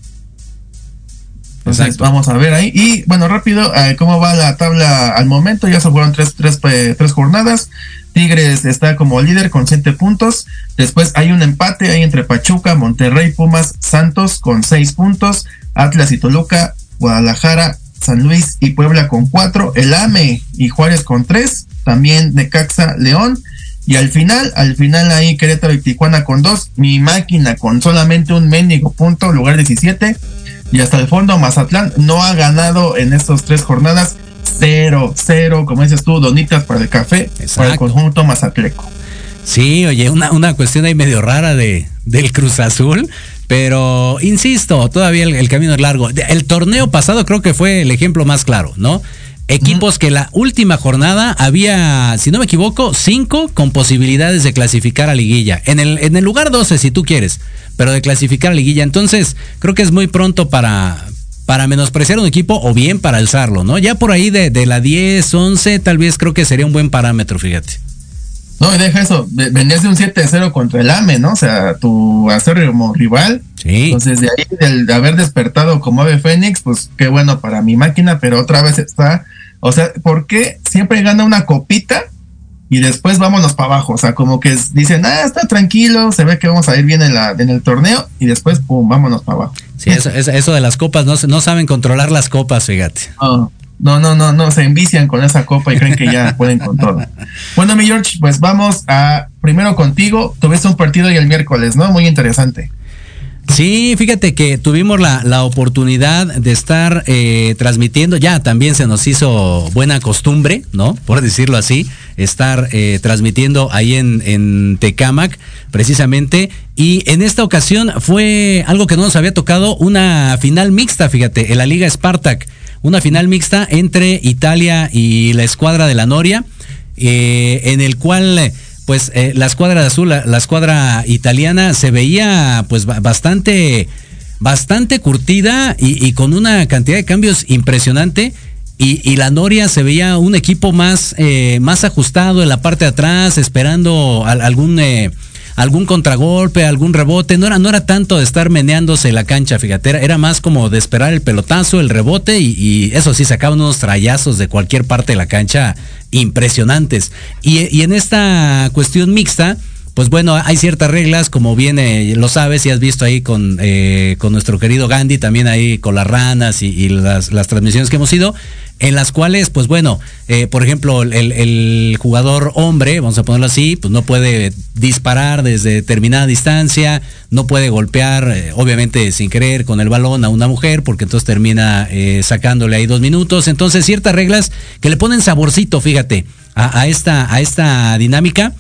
Entonces vamos a ver ahí. Y bueno, rápido, eh, ¿cómo va la tabla al momento? Ya se fueron tres, tres, eh, tres jornadas. Tigres está como líder con siete puntos. Después hay un empate ahí entre Pachuca, Monterrey, Pumas, Santos con seis puntos. Atlas y Toluca, Guadalajara, San Luis y Puebla con cuatro. El AME y Juárez con tres. También Necaxa, León. Y al final, al final ahí Querétaro y Tijuana con dos. Mi máquina con solamente un mendigo punto, lugar 17. Y hasta el fondo Mazatlán no ha ganado en estas tres jornadas. Cero, cero, como dices tú, donitas para el café, para el conjunto mazatleco. Sí, oye, una, una cuestión ahí medio rara de, del Cruz Azul. Pero, insisto, todavía el, el camino es largo. El torneo pasado creo que fue el ejemplo más claro, ¿no? Equipos que la última jornada había, si no me equivoco, cinco con posibilidades de clasificar a liguilla. En el, en el lugar 12, si tú quieres, pero de clasificar a liguilla. Entonces, creo que es muy pronto para, para menospreciar un equipo o bien para alzarlo, ¿no? Ya por ahí de, de la 10, 11, tal vez creo que sería un buen parámetro, fíjate. No, y deja eso, ve- venías de un 7-0 contra el AME, ¿no? O sea, tu acérrimo rival. Sí. Entonces, de ahí, del, de haber despertado como Ave Fénix, pues qué bueno para mi máquina, pero otra vez está. O sea, ¿por qué siempre gana una copita y después vámonos para abajo? O sea, como que dicen, ah, está tranquilo, se ve que vamos a ir bien en, la, en el torneo y después, pum, vámonos para abajo. Sí, eso, eso- eso de las copas, no, no saben controlar las copas, fíjate. No, no, no, no, no, se envician con esa copa y creen que ya pueden con todo. Bueno, mi George, pues vamos a primero contigo. Tuviste un partido y el miércoles, ¿no? Muy interesante. Sí, fíjate que tuvimos la, la oportunidad de estar eh, transmitiendo, ya también se nos hizo buena costumbre, ¿no? Por decirlo así, estar eh, transmitiendo ahí en, en Tecámac, precisamente. Y en esta ocasión fue algo que no nos había tocado, una final mixta, fíjate, en la Liga Spartak. Una final mixta entre Italia y la escuadra de la Noria, eh, en el cual pues eh, la escuadra azul, la, escuadra italiana se veía pues ba- bastante, bastante curtida y, con una cantidad de cambios impresionante. Y, la Noria se veía un equipo más, eh, más ajustado en la parte de atrás, esperando al- algún, eh, algún contragolpe, algún rebote. No era, no era tanto de estar meneándose la cancha, fíjate, era, más como de esperar el pelotazo, el rebote y, eso sí, sacaban unos trayazos de cualquier parte de la cancha impresionantes. Y, y en esta cuestión mixta, pues bueno, hay ciertas reglas, como bien eh, lo sabes y has visto ahí con, eh, con nuestro querido Gandhi, también ahí con las ranas y, y las, las transmisiones que hemos ido, en las cuales, pues bueno, eh, por ejemplo, el, jugador hombre, vamos a ponerlo así, pues no puede disparar desde determinada distancia, no puede golpear, eh, obviamente sin querer, con el balón a una mujer, porque entonces termina eh, sacándole ahí dos minutos. Entonces, ciertas reglas que le ponen saborcito, fíjate, a, esta, a esta dinámica.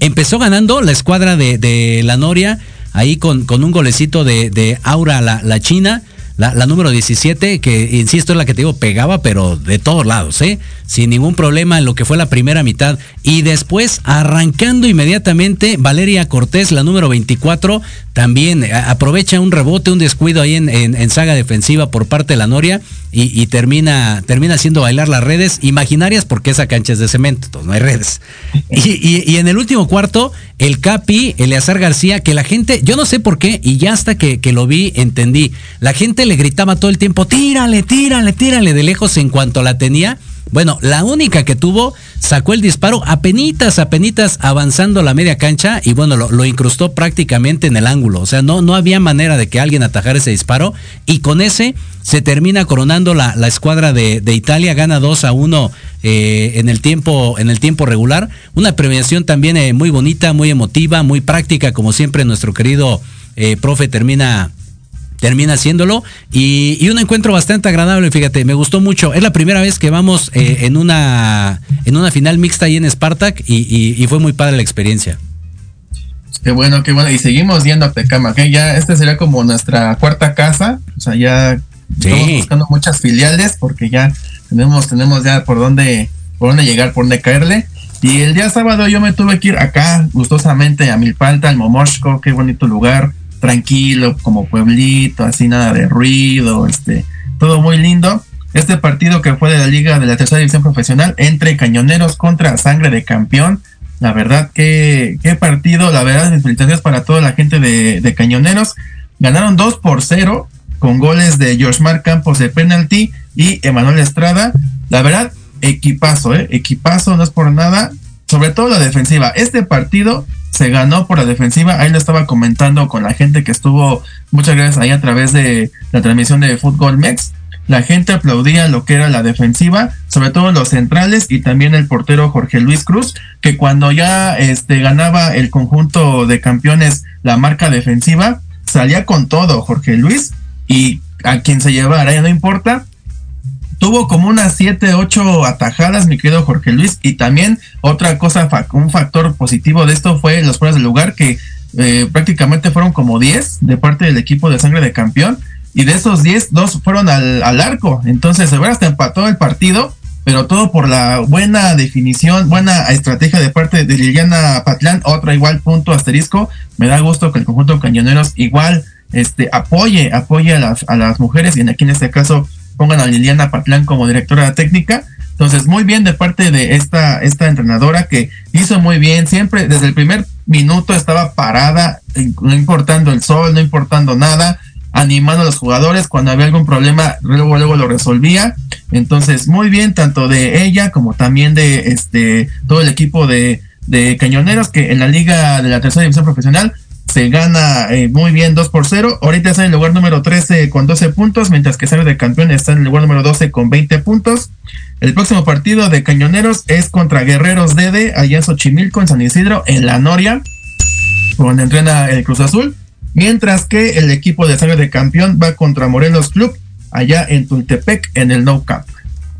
Empezó ganando la escuadra de, la Noria, ahí con, con un golecito de, Aura, la china, la, número 17, que insisto es la que te digo, pegaba, pero de todos lados, ¿eh? Sin ningún problema en lo que fue la primera mitad. Y después, arrancando inmediatamente, Valeria Cortés, la número 24, también a- aprovecha un rebote, un descuido ahí en, en- saga defensiva por parte de la Noria y, termina, termina haciendo bailar las redes imaginarias porque esa cancha es de cemento, entonces no hay redes. Y en el último cuarto, el Capi, Eleazar García, que la gente, yo no sé por qué, y ya hasta que, que lo vi, entendí. La gente le gritaba todo el tiempo, tírale, tírale, tírale de lejos en cuanto la tenía. Bueno, la única que tuvo sacó el disparo apenitas, apenitas avanzando la media cancha y bueno, lo, incrustó prácticamente en el ángulo. O sea, no, no había manera de que alguien atajara ese disparo y con ese se termina coronando la, la escuadra de, de Italia, gana 2 a 1 eh, en, el tiempo, en el tiempo regular. Una premiación también eh, muy bonita, muy emotiva, muy práctica, como siempre nuestro querido eh, profe termina termina haciéndolo y, y un encuentro bastante agradable, fíjate, me gustó mucho. Es la primera vez que vamos eh, en una en una final mixta ahí en Spartak y, y- y fue muy padre la experiencia. Qué bueno, qué bueno. Y seguimos yendo a Tecama, que ya este sería como nuestra cuarta casa. O sea, ya estamos buscando muchas filiales porque ya tenemos, tenemos ya por dónde, por dónde llegar, por dónde caerle. Y el día sábado yo me tuve que ir acá, gustosamente, a Milpalta, al Momoshko, qué bonito lugar, tranquilo, como pueblito, así nada de ruido, este, todo muy lindo. este partido que fue de la Liga de la Tercera División Profesional entre Cañoneros contra Sangre de Campeón. La verdad, que qué partido, la verdad, mis felicitaciones para toda la gente de, de Cañoneros. Ganaron 2 por 0 con goles de George Mark Campos de penalti y Emanuel Estrada. La verdad, equipazo, ¿eh? Equipazo, no es por nada. Sobre todo la defensiva. Este partido se ganó por la defensiva. Ahí lo estaba comentando con la gente que estuvo, muchas gracias ahí a través de la transmisión de Fútbol Mex. La gente aplaudía lo que era la defensiva, sobre todo los centrales y también el portero Jorge Luis Cruz, que cuando ya este, ganaba el conjunto de campeones la marca defensiva, salía con todo Jorge Luis y a quien se llevara, ya no importa, tuvo como unas 7, 8 atajadas, mi querido Jorge Luis, y también otra cosa, un factor positivo de esto fue los fueras del lugar, que eh, prácticamente fueron como 10 de parte del equipo de sangre de campeón, y de esos 10, dos fueron al, arco, entonces se hasta empató el partido, pero todo por la buena definición, buena estrategia de parte de Liliana Patlán, otra igual punto asterisco, me da gusto que el conjunto de cañoneros igual este apoye, apoye a las, a las mujeres, y aquí en este caso pongan a Liliana Patlán como directora técnica. Entonces, muy bien de parte de esta, esta entrenadora que hizo muy bien, siempre desde el primer minuto estaba parada, no importando el sol, no importando nada, animando a los jugadores cuando había algún problema, luego luego lo resolvía. Entonces, muy bien tanto de ella como también de este todo el equipo de, de cañoneros que en la liga de la tercera división profesional se gana eh, muy bien 2 por 0. Ahorita está en el lugar número 13 con 12 puntos, mientras que Sangre de Campeón está en el lugar número 12 con 20 puntos. El próximo partido de Cañoneros es contra Guerreros Dede, allá en Xochimilco, en San Isidro, en La Noria, donde entrena el Cruz Azul. Mientras que el equipo de Sangre de Campeón va contra Morelos Club, allá en Tultepec, en el No Camp.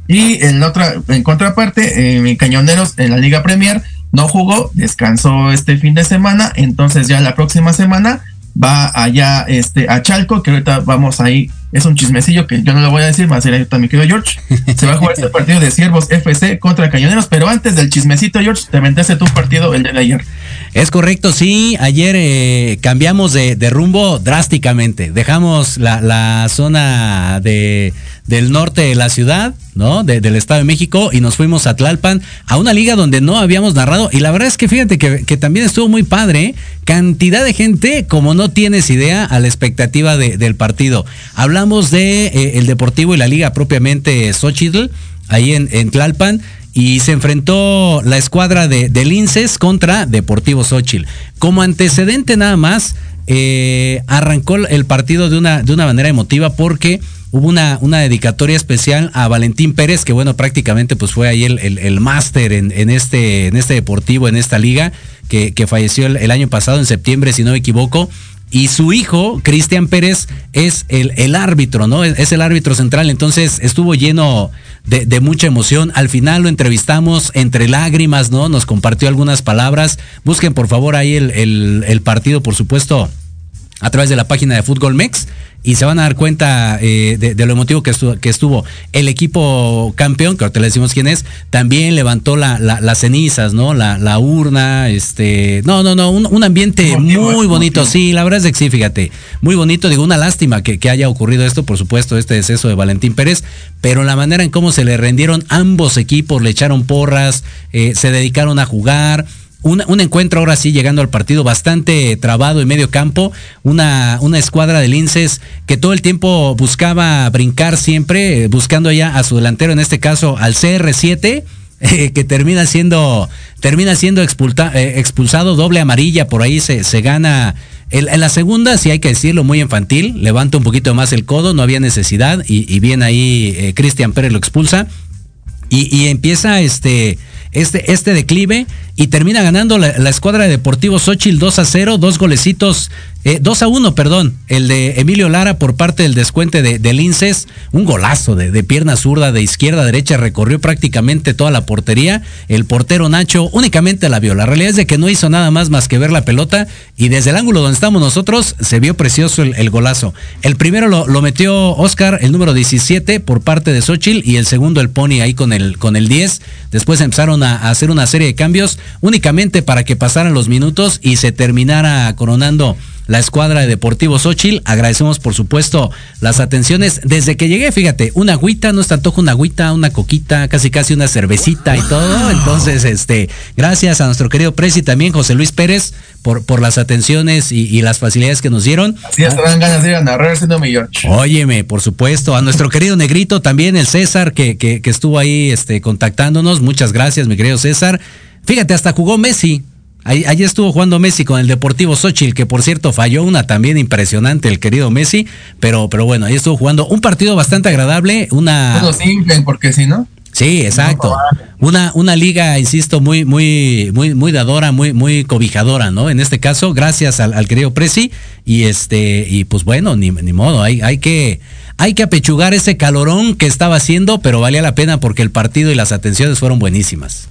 Y en otra, en contraparte, en Cañoneros en la Liga Premier no jugó, descansó este fin de semana, entonces ya la próxima semana va allá este a Chalco, que ahorita vamos ahí, es un chismecillo que yo no lo voy a decir, más a mi querido George. Se va a jugar este partido de Siervos FC contra Cañoneros, pero antes del chismecito, George, te aventaste tu partido el de ayer. Es correcto, sí, ayer eh, cambiamos de, rumbo drásticamente, dejamos la, la zona de del norte de la ciudad, ¿no? del Estado de México y nos fuimos a Tlalpan a una liga donde no habíamos narrado y la verdad es que fíjate que, también estuvo muy padre, cantidad de gente como no tienes idea a la expectativa del partido. Hablamos de eh, el Deportivo y la liga propiamente Xochitl, ahí en, en Tlalpan y se enfrentó la escuadra de, de Linces contra Deportivo Xochitl. Como antecedente nada más, eh, arrancó el partido de una, de una manera emotiva porque hubo una, una dedicatoria especial a Valentín Pérez, que bueno, prácticamente pues fue ahí el, el, máster en, en, este, en este deportivo, en esta liga, que, que falleció el, año pasado, en septiembre, si no me equivoco. Y su hijo, Cristian Pérez, es el, el, árbitro, ¿no? Es, el árbitro central. Entonces estuvo lleno de, de, mucha emoción. Al final lo entrevistamos entre lágrimas, ¿no? Nos compartió algunas palabras. Busquen por favor ahí el, el, el partido, por supuesto, a través de la página de Fútbol Mex y se van a dar cuenta eh, de, lo emotivo que estuvo, que estuvo. El equipo campeón, que ahorita le decimos quién es, también levantó la, las cenizas, ¿no? La, la, urna, este. No, no, no, un, ambiente muy bonito. Sí, la verdad es que sí, fíjate. Muy bonito. Digo, una lástima que, que, haya ocurrido esto, por supuesto, este deceso de Valentín Pérez, pero la manera en cómo se le rendieron ambos equipos, le echaron porras, eh, se dedicaron a jugar un, encuentro ahora sí llegando al partido bastante trabado en medio campo, una, una escuadra de linces que todo el tiempo buscaba brincar siempre, buscando ya a su delantero, en este caso al CR7. Eh, que termina siendo termina siendo eh, expulsado doble amarilla por ahí se, se gana en, la segunda si hay que decirlo muy infantil levanta un poquito más el codo no había necesidad y, y bien ahí eh, Cristian Pérez lo expulsa y, y empieza este este, este declive y termina ganando la, escuadra de Deportivo Xochitl 2 a 0, dos golecitos, eh, 2 a 1, perdón, el de Emilio Lara por parte del descuente de, de Linces, un golazo de, pierna zurda de izquierda a derecha, recorrió prácticamente toda la portería, el portero Nacho únicamente la vio, la realidad es de que no hizo nada más más que ver la pelota y desde el ángulo donde estamos nosotros se vio precioso el, golazo. El primero lo, metió Oscar, el número 17 por parte de Xochitl y el segundo el Pony ahí con el, con el 10, después empezaron a hacer una serie de cambios únicamente para que pasaran los minutos y se terminara coronando la escuadra de Deportivo Xochitl. Agradecemos, por supuesto, las atenciones. Desde que llegué, fíjate, una agüita, no es tanto una agüita, una coquita, casi casi una cervecita y todo. Entonces, este, gracias a nuestro querido Presi también, José Luis Pérez, por, por las atenciones y, las facilidades que nos dieron. Sí, hasta dan ganas de ir a narrar siendo mi George. Óyeme, por supuesto, a nuestro querido Negrito también, el César, que, que, que estuvo ahí este, contactándonos. Muchas gracias, mi querido César. Fíjate, hasta jugó Messi. Ahí, estuvo jugando Messi con el Deportivo Xochitl, que por cierto falló una también impresionante el querido Messi, pero, pero bueno, ahí estuvo jugando un partido bastante agradable, una... Todo simple, porque si no... Sí, exacto. Una, una liga, insisto, muy, muy, muy, muy dadora, muy, muy cobijadora, ¿no? En este caso, gracias al, querido Presi. Y este, y pues bueno, ni, ni modo, hay, hay que, hay que apechugar ese calorón que estaba haciendo, pero valía la pena porque el partido y las atenciones fueron buenísimas.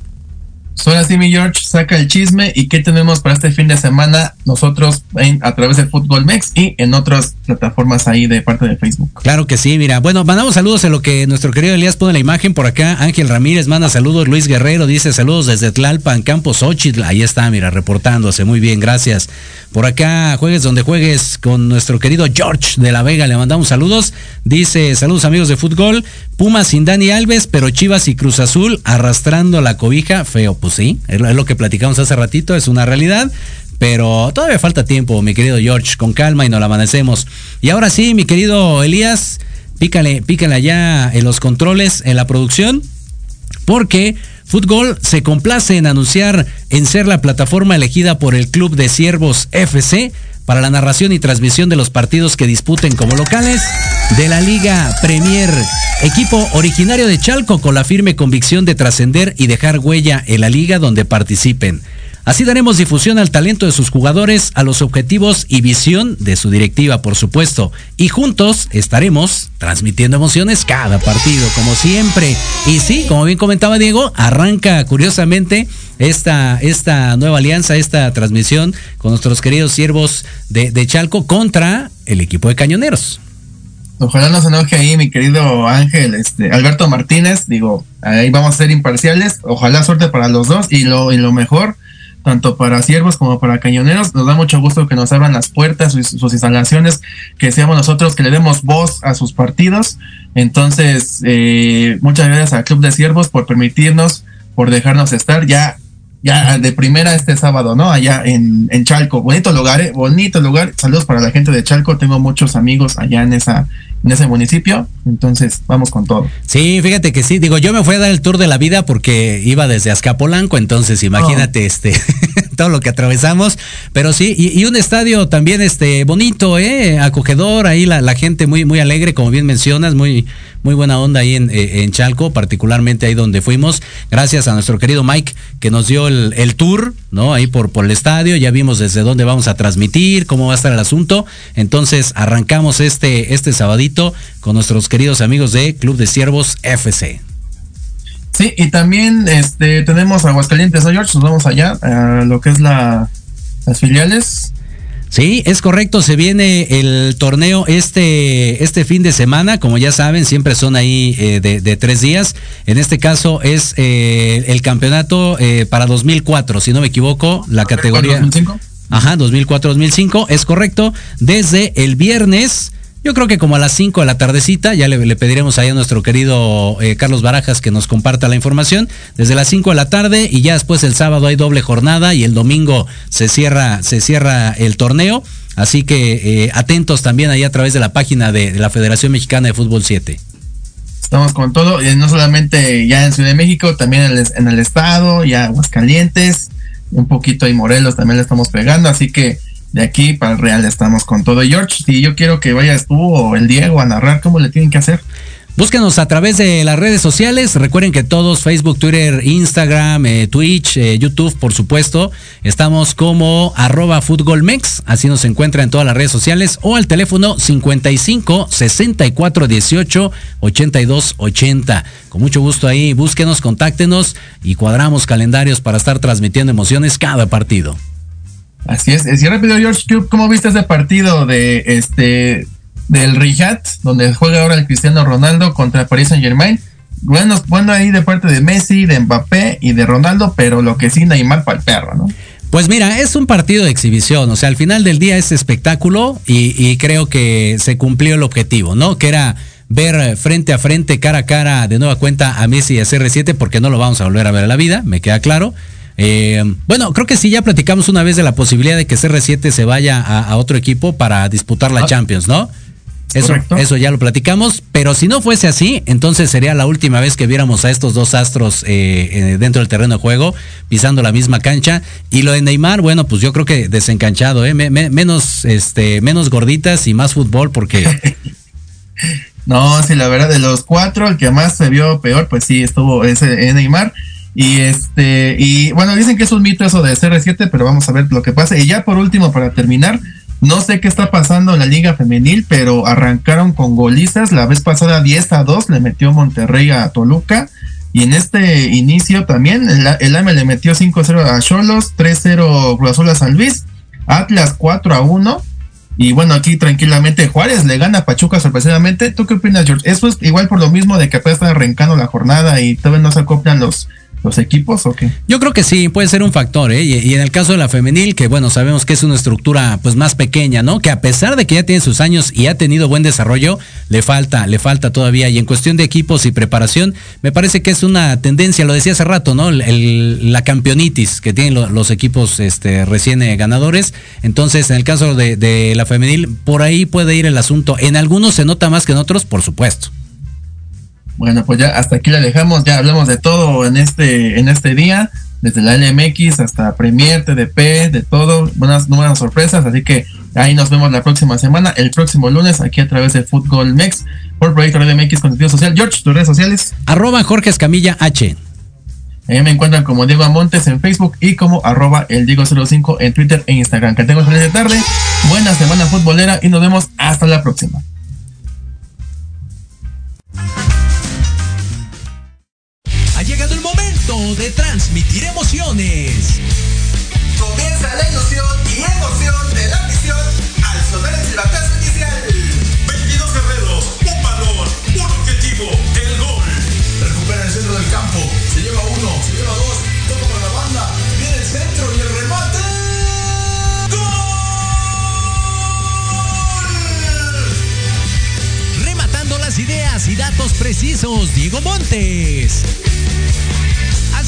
Ahora sí, mi George, saca el chisme y qué tenemos para este fin de semana nosotros a través de Fútbol Mex y en otras plataformas ahí de parte de Facebook. Claro que sí, mira. Bueno, mandamos saludos a lo que nuestro querido Elías pone la imagen por acá. Ángel Ramírez manda saludos. Luis Guerrero dice saludos desde Tlalpan, Campos Xochitl. Ahí está, mira, reportándose. Muy bien, gracias. Por acá, juegues donde juegues con nuestro querido George de la Vega. Le mandamos saludos. Dice, saludos amigos de fútbol. Pumas sin Dani Alves, pero Chivas y Cruz Azul arrastrando la cobija. Feo, pues sí, es lo que platicamos hace ratito, es una realidad. Pero todavía falta tiempo, mi querido George, con calma y nos la amanecemos. Y ahora sí, mi querido Elías, pícale, pícale allá en los controles, en la producción, porque Fútbol se complace en anunciar en ser la plataforma elegida por el Club de Siervos FC para la narración y transmisión de los partidos que disputen como locales de la Liga Premier. Equipo originario de Chalco con la firme convicción de trascender y dejar huella en la liga donde participen. Así daremos difusión al talento de sus jugadores, a los objetivos y visión de su directiva, por supuesto. Y juntos estaremos transmitiendo emociones cada partido, como siempre. Y sí, como bien comentaba Diego, arranca curiosamente esta, esta nueva alianza, esta transmisión con nuestros queridos siervos de, Chalco contra el equipo de Cañoneros. Ojalá no se enoje ahí mi querido Ángel, este, Alberto Martínez, digo, ahí vamos a ser imparciales, ojalá suerte para los dos y lo, y lo mejor, tanto para siervos como para cañoneros. Nos da mucho gusto que nos abran las puertas, sus, instalaciones, que seamos nosotros que le demos voz a sus partidos. Entonces, eh, muchas gracias al Club de Siervos por permitirnos, por dejarnos estar. Ya ya de primera este sábado, ¿no? Allá en, en Chalco. Bonito lugar, ¿eh? Bonito lugar. Saludos para la gente de Chalco. Tengo muchos amigos allá en esa en ese municipio. Entonces, vamos con todo. Sí, fíjate que sí. Digo, yo me fui a dar el tour de la vida porque iba desde Azcapolanco, entonces imagínate oh. este todo lo que atravesamos. Pero sí, y, un estadio también este bonito, eh, acogedor, ahí la, la gente muy, muy alegre, como bien mencionas, muy, muy buena onda ahí en, eh, en, Chalco, particularmente ahí donde fuimos. Gracias a nuestro querido Mike que nos dio el, el, tour, ¿no? Ahí por, por el estadio, ya vimos desde dónde vamos a transmitir, cómo va a estar el asunto. Entonces arrancamos este, este sabadito con nuestros queridos amigos de Club de Siervos FC. Sí, y también este tenemos Aguascalientes, ¿no, George? Nos vamos allá a lo que es la, las filiales. Sí, es correcto, se viene el torneo este, este fin de semana, como ya saben, siempre son ahí eh, de, tres días. En este caso es eh, el campeonato eh, para 2004, si no me equivoco, la categoría... ¿2005? Ajá, 2004-2005, es correcto, desde el viernes yo creo que como a las 5 de la tardecita, ya le, pediremos ahí a nuestro querido eh, Carlos Barajas que nos comparta la información. Desde las 5 de la tarde y ya después el sábado hay doble jornada y el domingo se cierra, se cierra el torneo. Así que eh, atentos también ahí a través de la página de, la Federación Mexicana de Fútbol 7. Estamos con todo, y no solamente ya en Ciudad de México, también en el, en el estado, ya Aguascalientes, un poquito ahí Morelos también le estamos pegando, así que de aquí para el Real estamos con todo. George, si yo quiero que vayas tú o el Diego a narrar, ¿cómo le tienen que hacer? Búsquenos a través de las redes sociales. Recuerden que todos, Facebook, Twitter, Instagram, eh, Twitch, eh, YouTube, por supuesto, estamos como arroba futbolmex. Así nos encuentra en todas las redes sociales o al teléfono 55 64 18 82 80. Con mucho gusto ahí, búsquenos, contáctenos y cuadramos calendarios para estar transmitiendo emociones cada partido. Así es. Y rápido, George, ¿cómo viste ese partido de este del Riyadh, donde juega ahora el Cristiano Ronaldo contra Paris Saint Germain? bueno, bueno ahí de parte de Messi, de Mbappé y de Ronaldo, pero lo que sí Neymar para el perro, ¿no? Pues mira, es un partido de exhibición, o sea, al final del día es espectáculo y, y creo que se cumplió el objetivo, ¿no? Que era ver frente a frente, cara a cara, de nueva cuenta a Messi y a CR7, porque no lo vamos a volver a ver a la vida, me queda claro. Eh, bueno, creo que sí, ya platicamos una vez de la posibilidad de que CR7 se vaya a, a otro equipo para disputar la Ah. Champions, ¿no? Eso, Correcto. eso ya lo platicamos, pero si no fuese así, entonces sería la última vez que viéramos a estos dos astros eh, eh, dentro del terreno de juego, pisando la misma cancha. Y lo de Neymar, bueno, pues yo creo que desencanchado, ¿eh? Me- me- menos, este, menos gorditas y más fútbol, porque No, sí, la verdad, de los cuatro, el que más se vio peor, pues sí, estuvo ese eh, Neymar. Y este, y bueno, dicen que es un mito eso de CR7, pero vamos a ver lo que pasa. Y ya por último, para terminar, no sé qué está pasando en la Liga Femenil, pero arrancaron con golizas. La vez pasada 10 a 2 le metió Monterrey a Toluca. Y en este inicio también, el, el AME le metió 5-0 a Cholos, 3-0 Cruz Azul a San Luis, Atlas 4 a 1. Y bueno, aquí tranquilamente Juárez le gana a Pachuca sorpresivamente. ¿Tú qué opinas, George? ¿Eso es igual por lo mismo de que apenas está arrancando la jornada y todavía no se acoplan los, los equipos o qué? Yo creo que sí, puede ser un factor, ¿eh? Y, en el caso de la femenil, que bueno, sabemos que es una estructura pues más pequeña, ¿no? Que a pesar de que ya tiene sus años y ha tenido buen desarrollo, le falta, le falta todavía. Y en cuestión de equipos y preparación, me parece que es una tendencia, lo decía hace rato, ¿no? El- la campeonitis que tienen lo- los equipos este, recién eh, ganadores. Entonces, en el caso de la femenil, por ahí puede ir el asunto. En algunos se nota más que en otros, por supuesto. Bueno, pues ya hasta aquí la dejamos, ya hablamos de todo en este, en este día, desde la LMX hasta Premier, TDP, de todo, buenas, buenas sorpresas, así que ahí nos vemos la próxima semana, el próximo lunes, aquí a través de Fútbol Mex, por Proyecto Radio MX Contenido Social. George, tus redes sociales. Arroba Jorge Escamilla H. Ahí me encuentran como Diego Montes en Facebook y como arroba el Diego05 en Twitter e Instagram. Que tengan feliz tarde, buena semana futbolera y nos vemos hasta la próxima. De transmitir emociones. Comienza la ilusión y emoción de la misión al sonar el silbatazo inicial. 22 guerreros, un balón, un objetivo, el gol. Recupera el centro del campo. Se lleva uno, se lleva dos. Toca para la banda. Viene el centro y el remate. Rematando las ideas y datos precisos, Diego Montes.